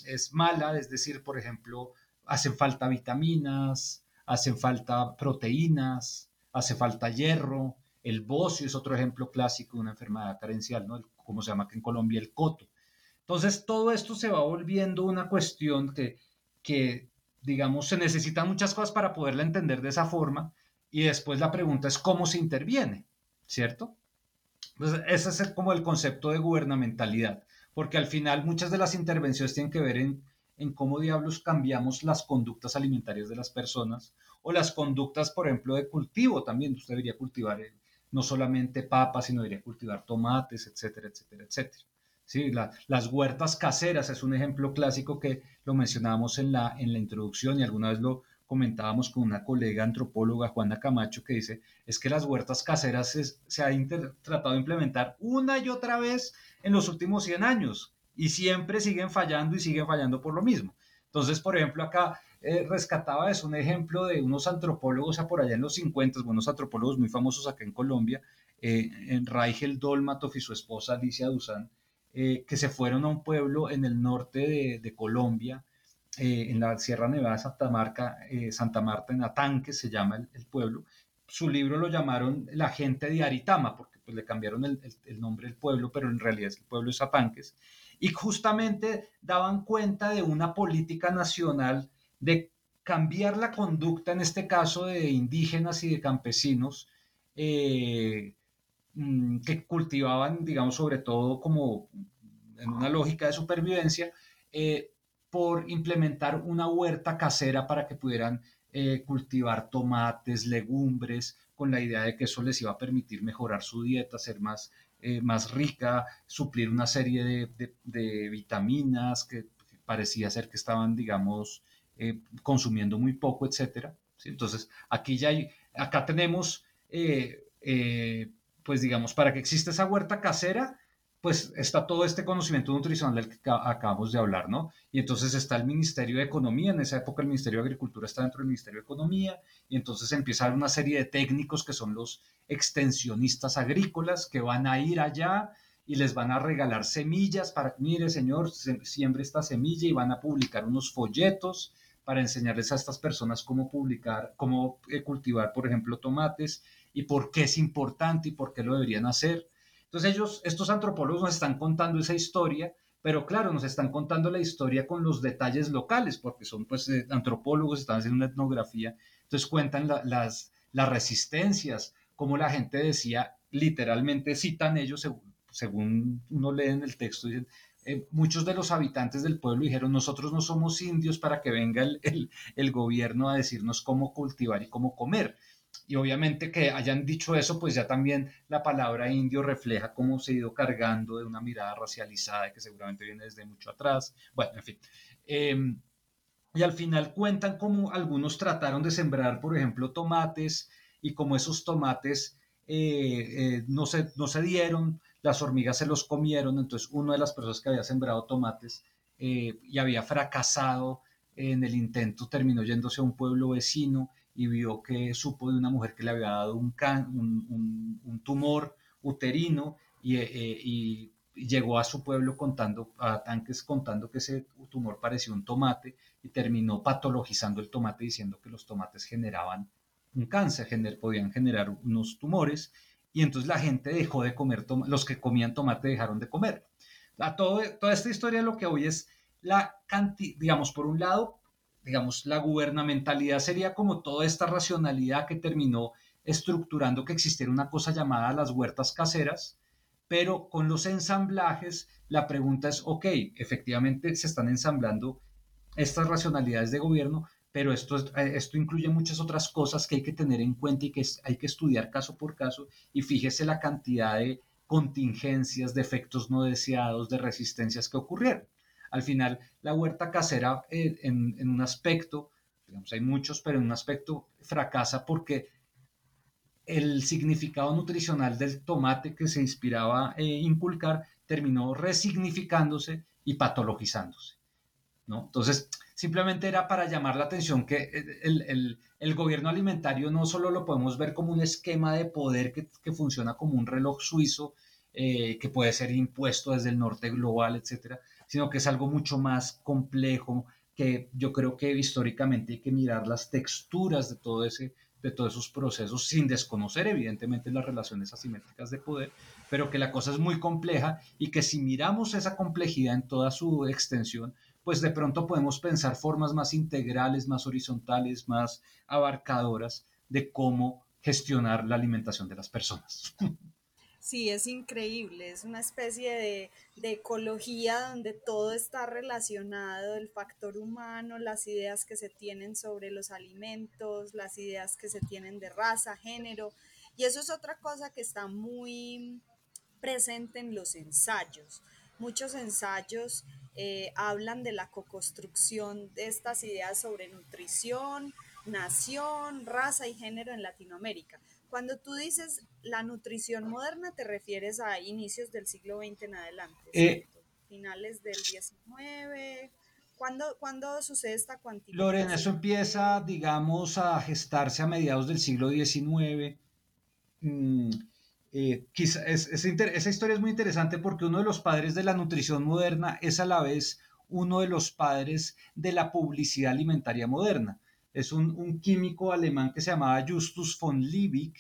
es mala, es decir, por ejemplo, hacen falta vitaminas, hacen falta proteínas, hace falta hierro, el bocio es otro ejemplo clásico de una enfermedad carencial, ¿no? como se llama aquí en Colombia el coto. Entonces, todo esto se va volviendo una cuestión que, que digamos, se necesitan muchas cosas para poderla entender de esa forma, y después la pregunta es cómo se interviene, ¿cierto? Entonces, ese es como el concepto de gubernamentalidad, porque al final muchas de las intervenciones tienen que ver en, en cómo diablos cambiamos las conductas alimentarias de las personas o las conductas, por ejemplo, de cultivo también. Usted debería cultivar eh, no solamente papas, sino debería cultivar tomates, etcétera, etcétera, etcétera. Sí, las huertas caseras es un ejemplo clásico que lo mencionábamos en la, en la introducción y alguna vez lo, comentábamos con una colega antropóloga, Juana Camacho, que dice, es que las huertas caseras se ha tratado de implementar una y otra vez en los últimos 100 años y siempre siguen fallando y siguen fallando por lo mismo. Entonces, por ejemplo, acá eh, rescataba es un ejemplo de unos antropólogos a por allá en los 50, unos antropólogos muy famosos acá en Colombia, eh, en Raigel Dolmatov y su esposa Alicia Duzán, eh, que se fueron a un pueblo en el norte de Colombia, eh, en la Sierra Nevada Santa, Marca, eh, Santa Marta, en Atanque se llama el, pueblo. Su libro lo llamaron La gente de Aritama, porque pues, le cambiaron el, nombre del pueblo, pero en realidad el pueblo es Atanques. Y justamente daban cuenta de una política nacional de cambiar la conducta, en este caso de indígenas y de campesinos, eh, mm, que cultivaban, digamos, sobre todo como en una lógica de supervivencia, por implementar una huerta casera para que pudieran eh, cultivar tomates, legumbres, con la idea de que eso les iba a permitir mejorar su dieta, ser más, eh, más rica, suplir una serie de, vitaminas que parecía ser que estaban, digamos, eh, consumiendo muy poco, etcétera. Entonces, aquí ya hay, acá tenemos, pues digamos, para que exista esa huerta casera, pues está todo este conocimiento nutricional del que acabamos de hablar, ¿no? Y entonces está el Ministerio de Economía, en esa época el Ministerio de Agricultura está dentro del Ministerio de Economía, y entonces empieza una serie de técnicos que son los extensionistas agrícolas que van a ir allá y les van a regalar semillas para, mire señor, siembre esta semilla y van a publicar unos folletos para enseñarles a estas personas cómo publicar, cómo eh, cultivar, por ejemplo, tomates y por qué es importante y por qué lo deberían hacer entonces ellos, estos antropólogos nos están contando esa historia, pero claro, nos están contando la historia con los detalles locales, porque son pues eh, antropólogos, están haciendo una etnografía, entonces cuentan las, las resistencias, como la gente decía, literalmente citan ellos, según, uno lee en el texto, eh, muchos de los habitantes del pueblo dijeron, nosotros no somos indios para que venga el, el, gobierno a decirnos cómo cultivar y cómo comer. Y obviamente que hayan dicho eso, pues ya también la palabra indio refleja cómo se ha ido cargando de una mirada racializada que seguramente viene desde mucho atrás. Bueno, en fin. Em, y al final cuentan cómo algunos trataron de sembrar, por ejemplo, tomates y como esos tomates eh, eh, no, se, no se dieron, las hormigas se los comieron, entonces una de las personas que había sembrado tomates eh, y había fracasado en el intento terminó yéndose a un pueblo vecino y vio que supo de una mujer que le había dado un, un, tumor uterino eh, y, llegó a su pueblo contando, a tanques contando que ese tumor parecía un tomate y terminó patologizando el tomate diciendo que los tomates generaban un cáncer, podían generar unos tumores y entonces la gente dejó de comer, los que comían tomate dejaron de comer. todo, toda esta historia lo que hoy es la cantidad, digamos, por un lado, digamos, la gubernamentalidad sería como toda esta racionalidad que terminó estructurando que existiera una cosa llamada las huertas caseras, pero con los ensamblajes la pregunta es, ok, efectivamente se están ensamblando estas racionalidades de gobierno, pero esto, esto incluye muchas otras cosas que hay que tener en cuenta y que hay que estudiar caso por caso y fíjese la cantidad de contingencias, de efectos no deseados, de resistencias que ocurrieron. Al final, la huerta casera eh, en, un aspecto, digamos, hay muchos, pero en un aspecto fracasa porque el significado nutricional del tomate que se inspiraba a inculcar terminó resignificándose y patologizándose. ¿no? Entonces, simplemente era para llamar la atención que el, gobierno alimentario no solo lo podemos ver como un esquema de poder que, funciona como un reloj suizo, eh, que puede ser impuesto desde el norte global, etcétera, sino que es algo mucho más complejo, que yo creo que históricamente hay que mirar las texturas de todo ese de todos esos procesos sin desconocer evidentemente las relaciones asimétricas de poder, pero que la cosa es muy compleja y que si miramos esa complejidad en toda su extensión, pues de pronto podemos pensar formas más integrales, más horizontales, más abarcadoras de cómo gestionar la alimentación de las personas. Sí, es increíble, es una especie de, de, ecología donde todo está relacionado, el factor humano, las ideas que se tienen sobre los alimentos, las ideas que se tienen de raza, género, y eso es otra cosa que está muy presente en los ensayos. Muchos ensayos eh, hablan de la co-construcción de estas ideas sobre nutrición, nación, raza y género en Latinoamérica. Cuando tú dices la nutrición moderna, te refieres a inicios del siglo XX en adelante, eh, finales del XIX. ¿Cuándo, ¿Cuándo, sucede esta cuantificación? Lorena, eso empieza, digamos, a gestarse a mediados del siglo XIX. Mm, eh, esa historia es muy interesante porque uno de los padres de la nutrición moderna es a la vez uno de los padres de la publicidad alimentaria moderna es un, químico alemán que se llamaba Justus von Liebig.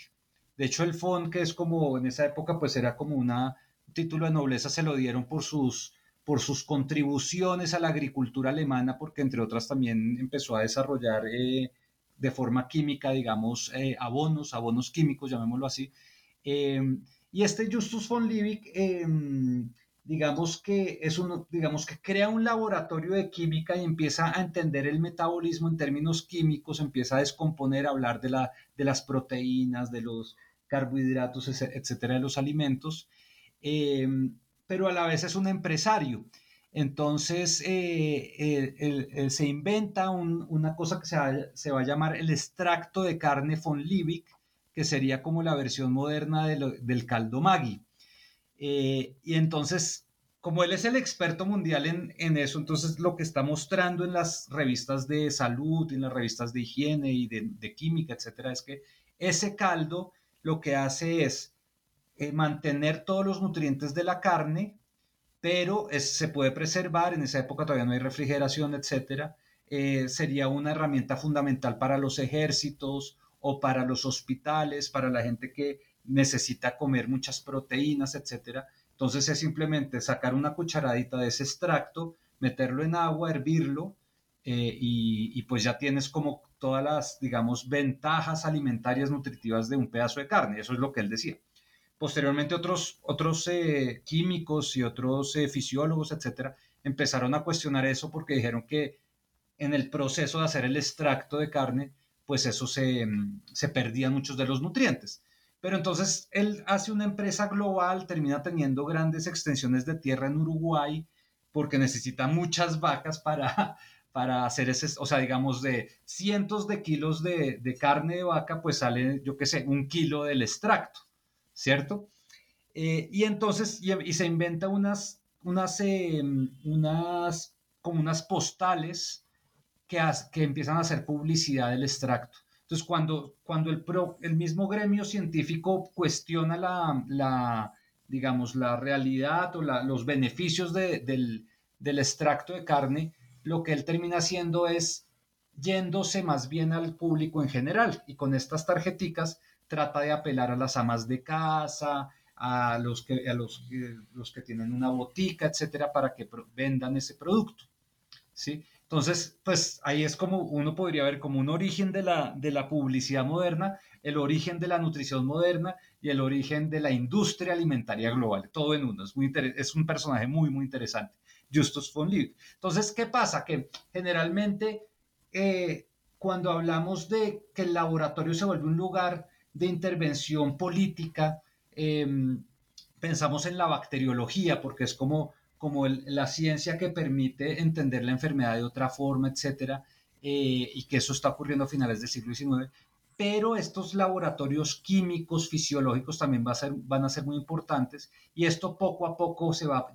De hecho, el von, que es como en esa época, pues era como una, un título de nobleza, se lo dieron por sus, por sus contribuciones a la agricultura alemana, porque entre otras también empezó a desarrollar eh, de forma química, digamos, eh, abonos, abonos químicos, llamémoslo así. Eh, y este Justus von Liebig digamos que es uno, digamos que crea un laboratorio de química y empieza a entender el metabolismo en términos químicos, empieza a descomponer, a hablar de, la, de las proteínas, de los carbohidratos, etcétera, de los alimentos, eh, pero a la vez es un empresario. Entonces eh, se inventa una cosa que se va, se va, a llamar el extracto de carne von Liebig, que sería como la versión moderna del caldo Maggi. Eh, y entonces, como él es el experto mundial en, eso, entonces lo que está mostrando en las revistas de salud, en las revistas de higiene y de, química, etcétera, es que ese caldo lo que hace es eh, mantener todos los nutrientes de la carne, pero se puede preservar, en esa época todavía no hay refrigeración, etcétera. Eh, sería una herramienta fundamental para los ejércitos o para los hospitales, para la gente que necesita comer muchas proteínas, etcétera. Entonces es simplemente sacar una cucharadita de ese extracto, meterlo en agua, hervirlo eh, y, pues ya tienes como todas las, digamos, ventajas alimentarias nutritivas de un pedazo de carne. Eso es lo que él decía. Posteriormente otros, otros eh, químicos y otros eh, fisiólogos, etcétera, empezaron a cuestionar eso porque dijeron que en el proceso de hacer el extracto de carne, pues eso se, se perdían muchos de los nutrientes. Pero entonces él hace una empresa global, termina teniendo grandes extensiones de tierra en Uruguay, porque necesita muchas vacas para, para hacer ese, o sea, digamos, de cientos de kilos de, carne de vaca, pues sale, yo qué sé, un kilo del extracto, ¿cierto? Eh, y entonces, y, se inventa unas, unas, em, unas, como unas postales que, que empiezan a hacer publicidad del extracto. Entonces, cuando, cuando el, mismo gremio científico cuestiona la, digamos, la realidad o los beneficios del, extracto de carne, lo que él termina haciendo es yéndose más bien al público en general y con estas tarjeticas trata de apelar a las amas de casa, a los que, a los, los que tienen una botica, etcétera, para que vendan ese producto. ¿sí? Entonces, pues ahí es como uno podría ver como un origen de la, de la publicidad moderna, el origen de la nutrición moderna y el origen de la industria alimentaria global, todo en uno. Es, un personaje muy, muy interesante, Justus von Liebig. Entonces, ¿qué pasa? Que generalmente eh, cuando hablamos de que el laboratorio se vuelve un lugar de intervención política, em, pensamos en la bacteriología, porque es como como la ciencia que permite entender la enfermedad de otra forma, etcétera, eh, y que eso está ocurriendo a finales del siglo XIX. Pero estos laboratorios químicos, fisiológicos también van a ser muy importantes y esto poco a poco se va,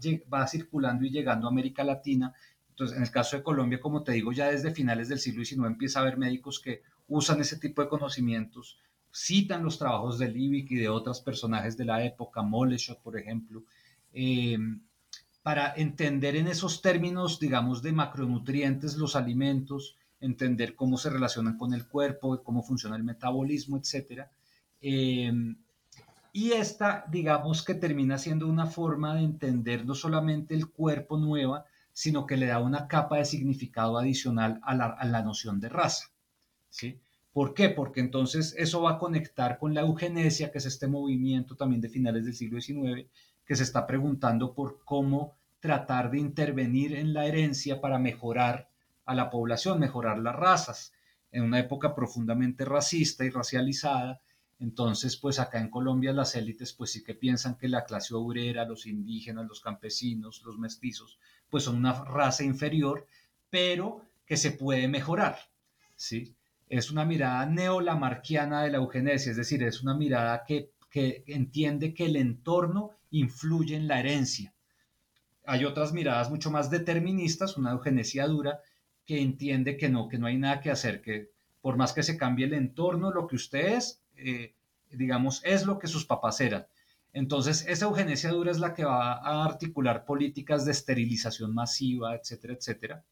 circulando y llegando a América Latina. Entonces, en el caso de Colombia, como te digo, ya desde finales del siglo XIX empieza a haber médicos que usan ese tipo de conocimientos, citan los trabajos de Liebig y de otros personajes de la época, Moleschott, por ejemplo, eh, para entender en esos términos, digamos, de macronutrientes los alimentos, entender cómo se relacionan con el cuerpo, cómo funciona el metabolismo, etc. Eh, y esta, digamos, que termina siendo una forma de entender no solamente el cuerpo nueva, sino que le da una capa de significado adicional a la, a la noción de raza. ¿sí? ¿Por qué? Porque entonces eso va a conectar con la eugenesia, que es este movimiento también de finales del siglo XIX, que se está preguntando por cómo tratar de intervenir en la herencia para mejorar a la población, mejorar las razas, en una época profundamente racista y racializada. Entonces, pues acá en Colombia las élites pues sí que piensan que la clase obrera, los indígenas, los campesinos, los mestizos, pues son una raza inferior, pero que se puede mejorar, ¿sí? Es una mirada neolamarquiana de la eugenesia, es decir, es una mirada que, que entiende que el entorno influye en la herencia hay otras miradas mucho más deterministas, una eugenesia dura, que entiende que no, que no hay nada que hacer, que por más que se cambie el entorno, lo que usted es, eh, digamos, es lo que sus papás eran. Entonces, esa eugenesia dura es la que va a articular políticas de esterilización masiva, etcétera, etcétera.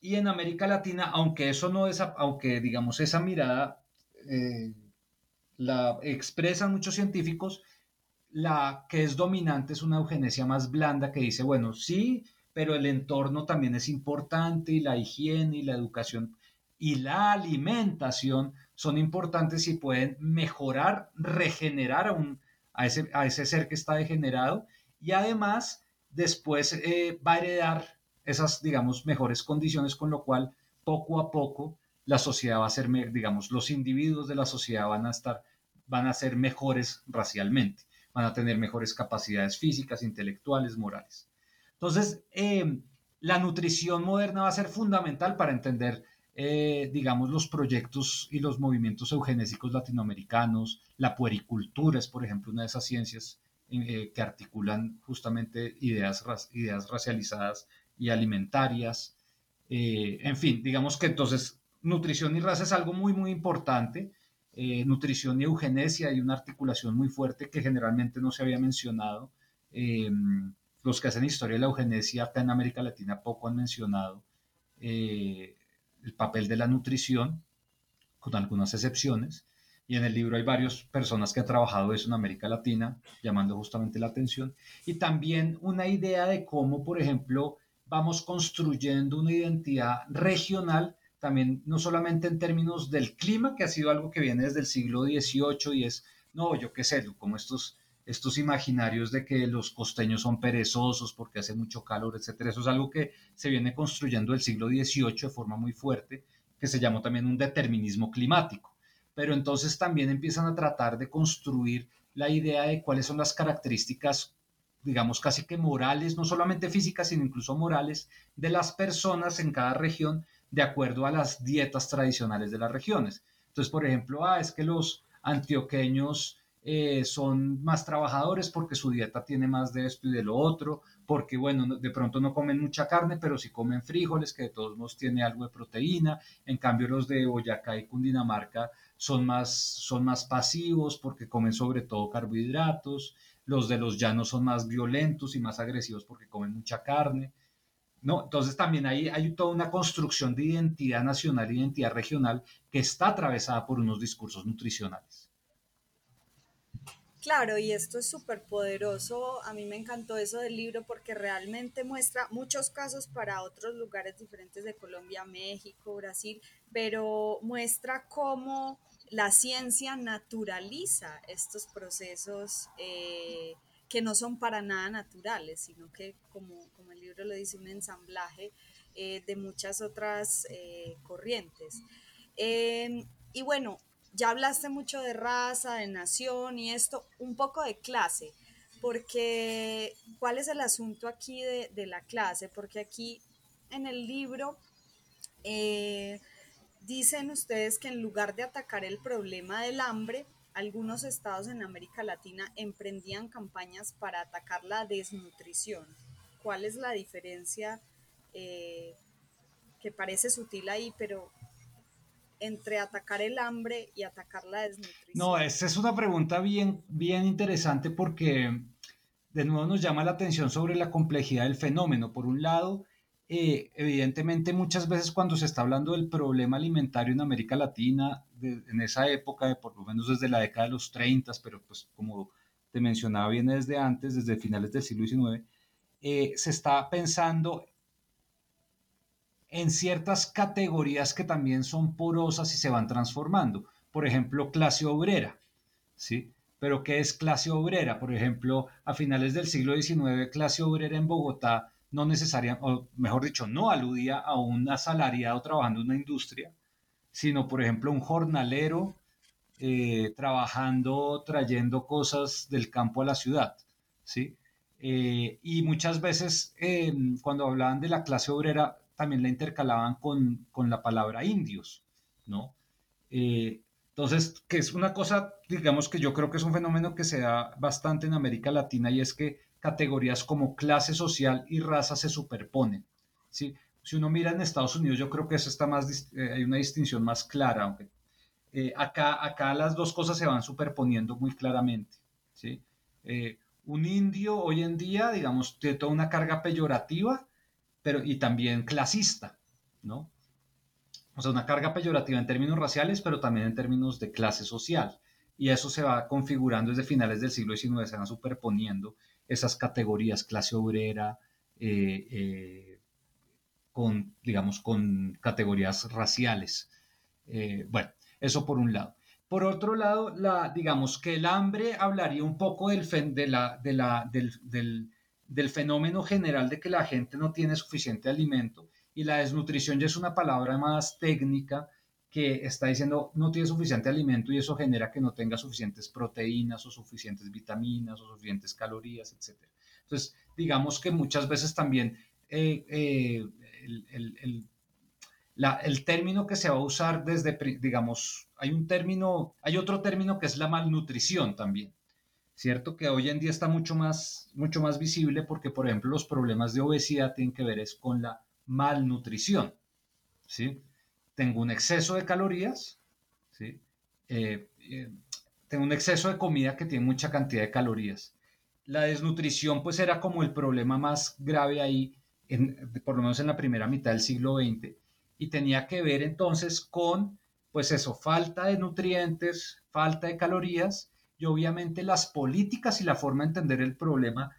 Y en América Latina, aunque eso no es, aunque digamos esa mirada eh, la expresan muchos científicos, la que es dominante es una eugenesia más blanda que dice, bueno, sí, pero el entorno también es importante y la higiene y la educación y la alimentación son importantes y pueden mejorar, regenerar a, un, a, ese, a ese ser que está degenerado. Y además después eh, va a heredar esas, digamos, mejores condiciones, con lo cual poco a poco la sociedad va a ser, digamos, los individuos de la sociedad van a estar, van a ser mejores racialmente van a tener mejores capacidades físicas, intelectuales, morales. Entonces, eh, la nutrición moderna va a ser fundamental para entender, eh, digamos, los proyectos y los movimientos eugenésicos latinoamericanos. La puericultura es, por ejemplo, una de esas ciencias eh, que articulan justamente ideas, ideas racializadas y alimentarias. en fin, digamos que entonces nutrición y raza es algo muy, muy importante eh, nutrición y eugenesia, hay una articulación muy fuerte que generalmente no se había mencionado. Em, los que hacen historia de la eugenesia acá en América Latina poco han mencionado eh, el papel de la nutrición, con algunas excepciones. Y en el libro hay varias personas que han trabajado eso en América Latina, llamando justamente la atención. Y también una idea de cómo, por ejemplo, vamos construyendo una identidad regional también no solamente en términos del clima, que ha sido algo que viene desde el siglo XVIII y es, no, yo qué sé, como estos, estos imaginarios de que los costeños son perezosos porque hace mucho calor, etcétera. Eso es algo que se viene construyendo del siglo XVIII de forma muy fuerte, que se llamó también un determinismo climático. Pero entonces también empiezan a tratar de construir la idea de cuáles son las características digamos, casi que morales, no solamente físicas, sino incluso morales, de las personas en cada región de acuerdo a las dietas tradicionales de las regiones. Entonces, por ejemplo, ah, es que los antioqueños eh, son más trabajadores porque su dieta tiene más de esto y de lo otro, porque, bueno, de pronto no comen mucha carne, pero sí comen frijoles, que de todos modos tiene algo de proteína. En cambio, los de Boyacá y Cundinamarca son más, son más pasivos porque comen sobre todo carbohidratos. Los de los llanos son más violentos y más agresivos porque comen mucha carne. ¿No? Entonces también hay, hay toda una construcción de identidad nacional identidad regional que está atravesada por unos discursos nutricionales. Claro, y esto es súper poderoso. A mí me encantó eso del libro porque realmente muestra muchos casos para otros lugares diferentes de Colombia, México, Brasil, pero muestra cómo la ciencia naturaliza estos procesos eh, que no son para nada naturales, sino que, como, como el libro lo dice, un ensamblaje eh, de muchas otras eh, corrientes. Em, y bueno, ya hablaste mucho de raza, de nación y esto, un poco de clase, porque ¿cuál es el asunto aquí de, la clase? Porque aquí en el libro eh, dicen ustedes que en lugar de atacar el problema del hambre, algunos estados en América Latina emprendían campañas para atacar la desnutrición. ¿Cuál es la diferencia eh, que parece sutil ahí, pero entre atacar el hambre y atacar la desnutrición? No, esta es una pregunta bien, bien interesante porque de nuevo nos llama la atención sobre la complejidad del fenómeno. Por un lado, eh, evidentemente muchas veces cuando se está hablando del problema alimentario en América Latina, en esa época, por lo menos desde la década de los 30, pero pues como te mencionaba, viene desde antes, desde finales del siglo XIX, eh, se está pensando en ciertas categorías que también son porosas y se van transformando. Por ejemplo, clase obrera, ¿sí? Pero ¿qué es clase obrera? Por ejemplo, a finales del siglo XIX, clase obrera en Bogotá no necesariamente, o mejor dicho, no aludía a un asalariado trabajando en una industria, sino, por ejemplo, un jornalero eh, trabajando, trayendo cosas del campo a la ciudad, ¿sí? Eh, y muchas veces, eh, cuando hablaban de la clase obrera, también la intercalaban con, la palabra indios, ¿no? Eh, entonces, que es una cosa, digamos que yo creo que es un fenómeno que se da bastante en América Latina y es que categorías como clase social y raza se superponen, ¿sí? Si uno mira en Estados Unidos, yo creo que eso está más, eh, hay una distinción más clara, aunque eh, acá, acá las dos cosas se van superponiendo muy claramente, ¿sí? un indio hoy en día, digamos, tiene toda una carga peyorativa, pero y también clasista, ¿no? O sea, una carga peyorativa en términos raciales, pero también en términos de clase social. Y eso se va configurando desde finales del siglo XIX, se van superponiendo esas categorías, clase obrera, eh, eh, con, digamos, con categorías raciales. Eh, bueno, eso por un lado. Por otro lado, la, digamos que el hambre hablaría un poco del, de la, de la, del del fenómeno general de que la gente no tiene suficiente alimento y la desnutrición ya es una palabra más técnica que está diciendo no tiene suficiente alimento y eso genera que no tenga suficientes proteínas o suficientes vitaminas o suficientes calorías, etc. Entonces, digamos que muchas veces también eh, eh, el, el, término que se va a usar desde, digamos, hay un término, hay otro término que es la malnutrición también. ¿cierto? Que hoy en día está mucho más, mucho más visible porque, por ejemplo, los problemas de obesidad tienen que ver es con la malnutrición, ¿sí? Tengo un exceso de calorías, ¿sí? Eh, eh, tengo un exceso de comida que tiene mucha cantidad de calorías. La desnutrición, pues, era como el problema más grave ahí, por lo menos en la primera mitad del siglo XX, y tenía que ver entonces con, pues eso, falta de nutrientes, falta de calorías, y obviamente las políticas y la forma de entender el problema,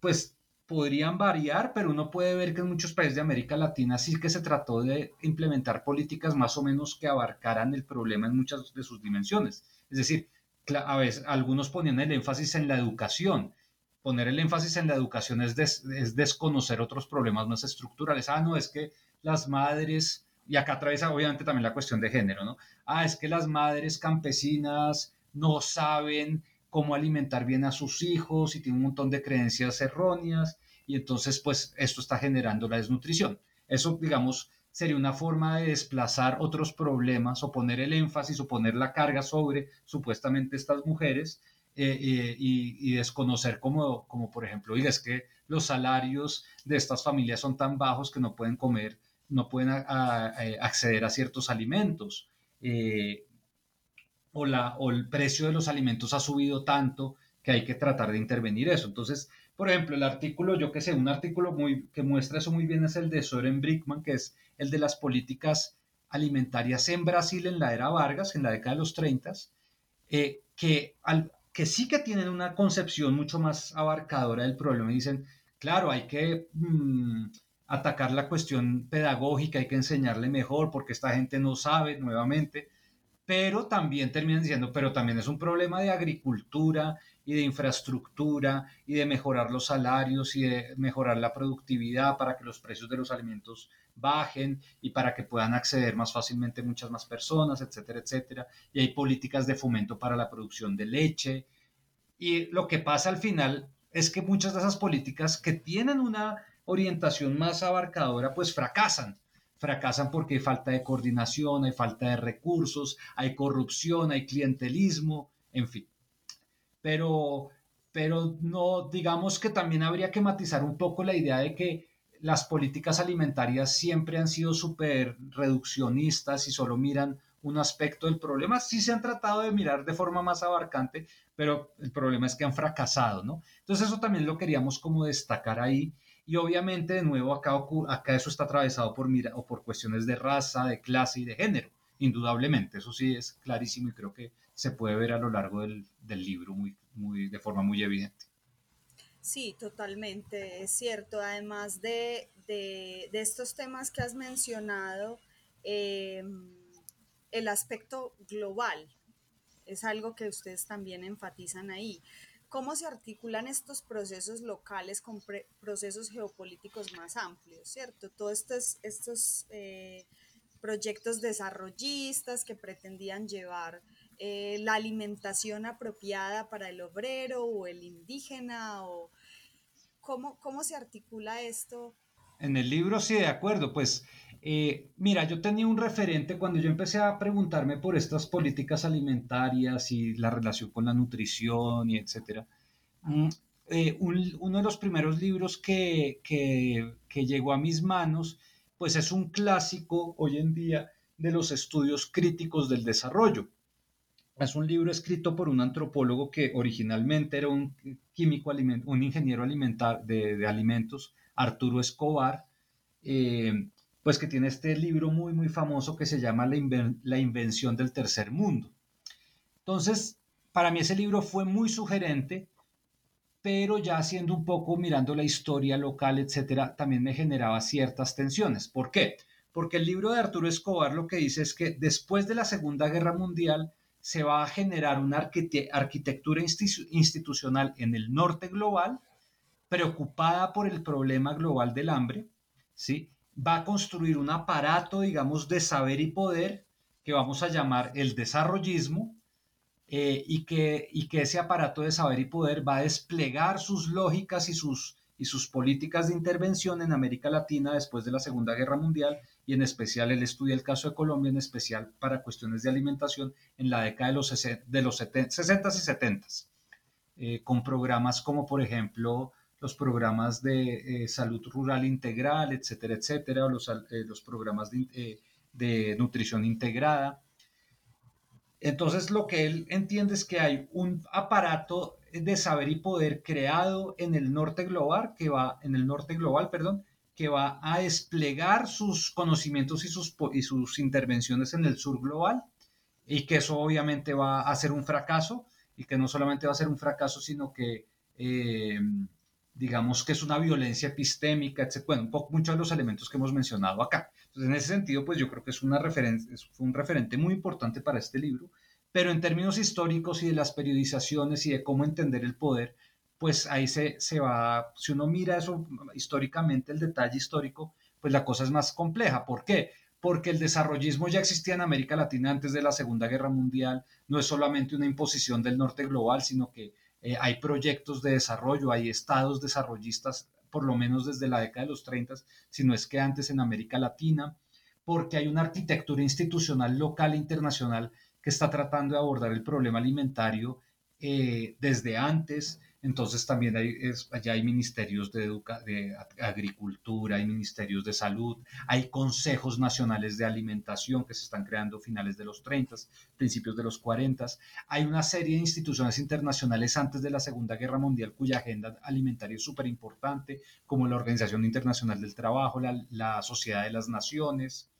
pues podrían variar, pero uno puede ver que en muchos países de América Latina sí que se trató de implementar políticas más o menos que abarcaran el problema en muchas de sus dimensiones. Es decir, a veces algunos ponían el énfasis en la educación. Poner el énfasis en la educación es, es desconocer otros problemas más estructurales. Ah, no, es que las madres, y acá atraviesa obviamente también la cuestión de género, ¿no? Ah, es que las madres campesinas no saben cómo alimentar bien a sus hijos y tienen un montón de creencias erróneas y entonces pues esto está generando la desnutrición. Eso digamos sería una forma de desplazar otros problemas o poner el énfasis o poner la carga sobre supuestamente estas mujeres eh, eh, y, desconocer como, como por ejemplo, oiga, es que los salarios de estas familias son tan bajos que no pueden comer, no pueden acceder a ciertos alimentos. Eh, o, la, o el precio de los alimentos ha subido tanto que hay que tratar de intervenir eso. Entonces, por ejemplo, el artículo, yo que sé, un artículo muy, que muestra eso muy bien es el de Soren Brickman, que es el de las políticas alimentarias en Brasil en la era Vargas, en la década de los 30, eh, que, que sí que tienen una concepción mucho más abarcadora del problema y dicen, claro, hay que mm, atacar la cuestión pedagógica, hay que enseñarle mejor porque esta gente no sabe nuevamente, pero también terminan diciendo, pero también es un problema de agricultura y de infraestructura y de mejorar los salarios y de mejorar la productividad para que los precios de los alimentos bajen y para que puedan acceder más fácilmente muchas más personas, etcétera, etcétera. Y hay políticas de fomento para la producción de leche. Y lo que pasa al final es que muchas de esas políticas que tienen una orientación más abarcadora, pues fracasan fracasan porque hay falta de coordinación, hay falta de recursos, hay corrupción, hay clientelismo, en fin. Pero, pero no, digamos que también habría que matizar un poco la idea de que las políticas alimentarias siempre han sido súper reduccionistas y solo miran un aspecto del problema. Sí se han tratado de mirar de forma más abarcante, pero el problema es que han fracasado, ¿no? Entonces eso también lo queríamos como destacar ahí y obviamente, de nuevo, acá, acá eso está atravesado por, mira, o por cuestiones de raza, de clase y de género, indudablemente. Eso sí es clarísimo y creo que se puede ver a lo largo del, del libro muy, muy, de forma muy evidente. Sí, totalmente, es cierto. Además de, de, estos temas que has mencionado, eh, el aspecto global es algo que ustedes también enfatizan ahí cómo se articulan estos procesos locales con procesos geopolíticos más amplios, ¿cierto? Todos estos, estos eh, proyectos desarrollistas que pretendían llevar eh, la alimentación apropiada para el obrero o el indígena, o cómo, cómo se articula esto. En el libro sí, de acuerdo, pues eh, mira, yo tenía un referente cuando yo empecé a preguntarme por estas políticas alimentarias y la relación con la nutrición y etcétera. Mm, eh, uno de los primeros libros que, que, que llegó a mis manos, pues es un clásico hoy en día de los estudios críticos del desarrollo. Es un libro escrito por un antropólogo que originalmente era un químico, un ingeniero alimentar de, de alimentos, Arturo Escobar, eh, pues que tiene este libro muy, muy famoso que se llama La, invención del tercer mundo. Entonces, para mí ese libro fue muy sugerente, pero ya haciendo un poco, mirando la historia local, etcétera, también me generaba ciertas tensiones. ¿Por qué? Porque el libro de Arturo Escobar lo que dice es que después de la Segunda Guerra Mundial se va a generar una arquitectura institucional en el norte global preocupada por el problema global del hambre, ¿sí? Va a construir un aparato, digamos, de saber y poder que vamos a llamar el desarrollismo eh, y, que, y que ese aparato de saber y poder va a desplegar sus lógicas y sus, y sus políticas de intervención en América Latina después de la Segunda Guerra Mundial y en especial él estudia el caso de Colombia, en especial para cuestiones de alimentación en la década de los, de los 60 y 70, eh, con programas como por ejemplo los programas de eh, salud rural integral, etcétera, etcétera, o los, eh, los programas de, eh, de, nutrición integrada. Entonces lo que él entiende es que hay un aparato de saber y poder creado en el norte global, que va, en el norte global, perdón, que va a desplegar sus conocimientos y sus, y sus intervenciones en el sur global, y que eso obviamente va a ser un fracaso, y que no solamente va a ser un fracaso, sino que digamos que es una violencia epistémica, etc. Bueno, un poco, muchos de los elementos que hemos mencionado acá. Entonces, en ese sentido, pues yo creo que es, una referencia, es un referente muy importante para este libro, pero en términos históricos y de las periodizaciones y de cómo entender el poder, pues ahí se, se va, si uno mira eso históricamente, el detalle histórico, pues la cosa es más compleja. ¿Por qué? Porque el desarrollismo ya existía en América Latina antes de la Segunda Guerra Mundial, no es solamente una imposición del norte global, sino que eh, hay proyectos de desarrollo, hay estados desarrollistas, por lo menos desde la década de los 30, si no es que antes en América Latina, porque hay una arquitectura institucional local e internacional que está tratando de abordar el problema alimentario eh, desde antes, entonces también hay, allá hay ministerios de, de agricultura, hay ministerios de salud, hay consejos nacionales de alimentación que se están creando finales de los 30, principios de los 40. Hay una serie de instituciones internacionales antes de la Segunda Guerra Mundial cuya agenda alimentaria es súper importante, como la Organización Internacional del Trabajo, la, la Sociedad de las Naciones,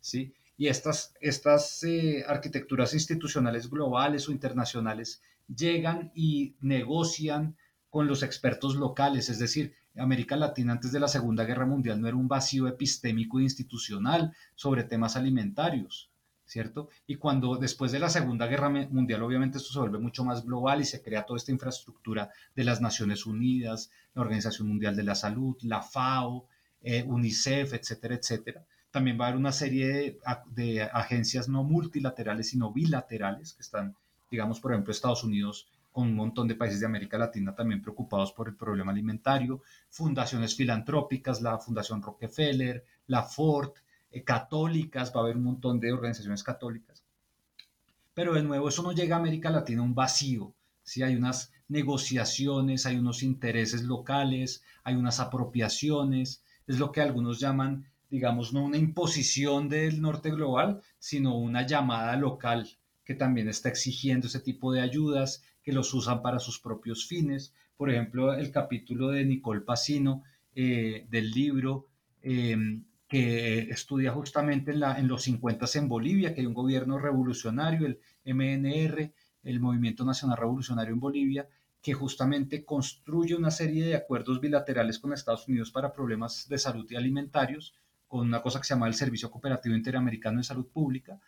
¿sí? Y estas, estas eh, arquitecturas institucionales globales o internacionales llegan y negocian con los expertos locales, es decir, América Latina antes de la Segunda Guerra Mundial no era un vacío epistémico e institucional sobre temas alimentarios, ¿cierto? Y cuando después de la Segunda Guerra Mundial, obviamente esto se vuelve mucho más global y se crea toda esta infraestructura de las Naciones Unidas, la Organización Mundial de la Salud, la FAO, eh, UNICEF, etcétera, etcétera. También va a haber una serie de, agencias no multilaterales, sino bilaterales, que están, digamos, por ejemplo, Estados Unidos con un montón de países de América Latina también preocupados por el problema alimentario, fundaciones filantrópicas, la Fundación Rockefeller, la Ford, eh, católicas, va a haber un montón de organizaciones católicas. Pero de nuevo, eso no llega a América Latina un vacío, ¿sí? hay unas negociaciones, hay unos intereses locales, hay unas apropiaciones, es lo que algunos llaman, digamos, no una imposición del norte global, sino una llamada local que también está exigiendo ese tipo de ayudas, que los usan para sus propios fines. Por ejemplo, el capítulo de Nicole Pacino eh, del libro em, que estudia justamente en, la, en los 50 en Bolivia, que hay un gobierno revolucionario, el MNR, el Movimiento Nacional Revolucionario en Bolivia, que justamente construye una serie de acuerdos bilaterales con Estados Unidos para problemas de salud y alimentarios, con una cosa que se llama el Servicio Cooperativo Interamericano de Salud Pública,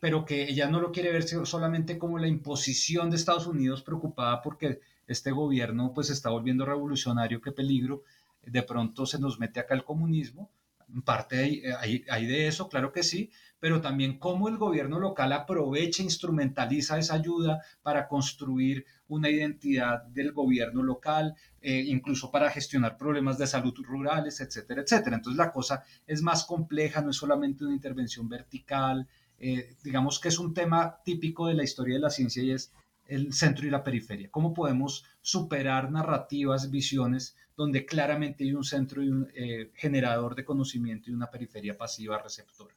pero que ella no lo quiere ver solamente como la imposición de Estados Unidos preocupada porque este gobierno pues está volviendo revolucionario, qué peligro, de pronto se nos mete acá el comunismo, en parte hay, hay, de eso, claro que sí, pero también cómo el gobierno local aprovecha, instrumentaliza esa ayuda para construir una identidad del gobierno local, eh, incluso para gestionar problemas de salud rurales, etcétera, etcétera. Entonces la cosa es más compleja, no es solamente una intervención vertical, eh, digamos que es un tema típico de la historia de la ciencia y es el centro y la periferia. ¿Cómo podemos superar narrativas, visiones donde claramente hay un centro y un eh, generador de conocimiento y una periferia pasiva receptora?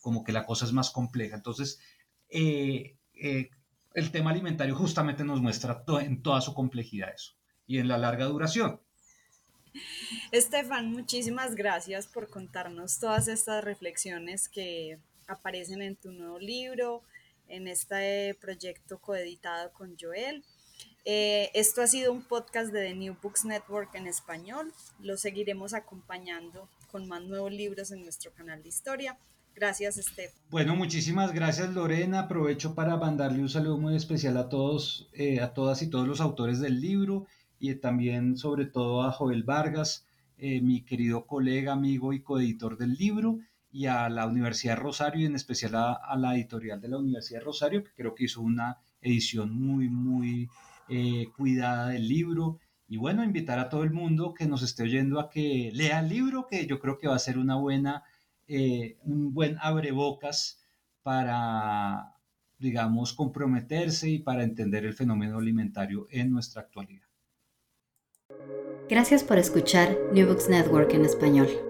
Como que la cosa es más compleja. Entonces, eh, el tema alimentario justamente nos muestra en toda su complejidad eso y en la larga duración. Estefan, muchísimas gracias por contarnos todas estas reflexiones que aparecen en tu nuevo libro, en este proyecto coeditado con Joel. Eh, esto ha sido un podcast de The New Books Network en español. Lo seguiremos acompañando con más nuevos libros en nuestro canal de historia. Gracias, Estefan. Bueno, muchísimas gracias, Lorena. Aprovecho para mandarle un saludo muy especial a todos, eh, a todas y todos los autores del libro y también, sobre todo, a Joel Vargas, eh, mi querido colega, amigo y coeditor del libro y a la Universidad Rosario y en especial a, la editorial de la Universidad Rosario, que creo que hizo una edición muy, muy eh, cuidada del libro. Y bueno, invitar a todo el mundo que nos esté oyendo a que lea el libro, que yo creo que va a ser una buena, eh, un buen abrebocas para, digamos, comprometerse y para entender el fenómeno alimentario en nuestra actualidad. Gracias por escuchar New Books Network en español.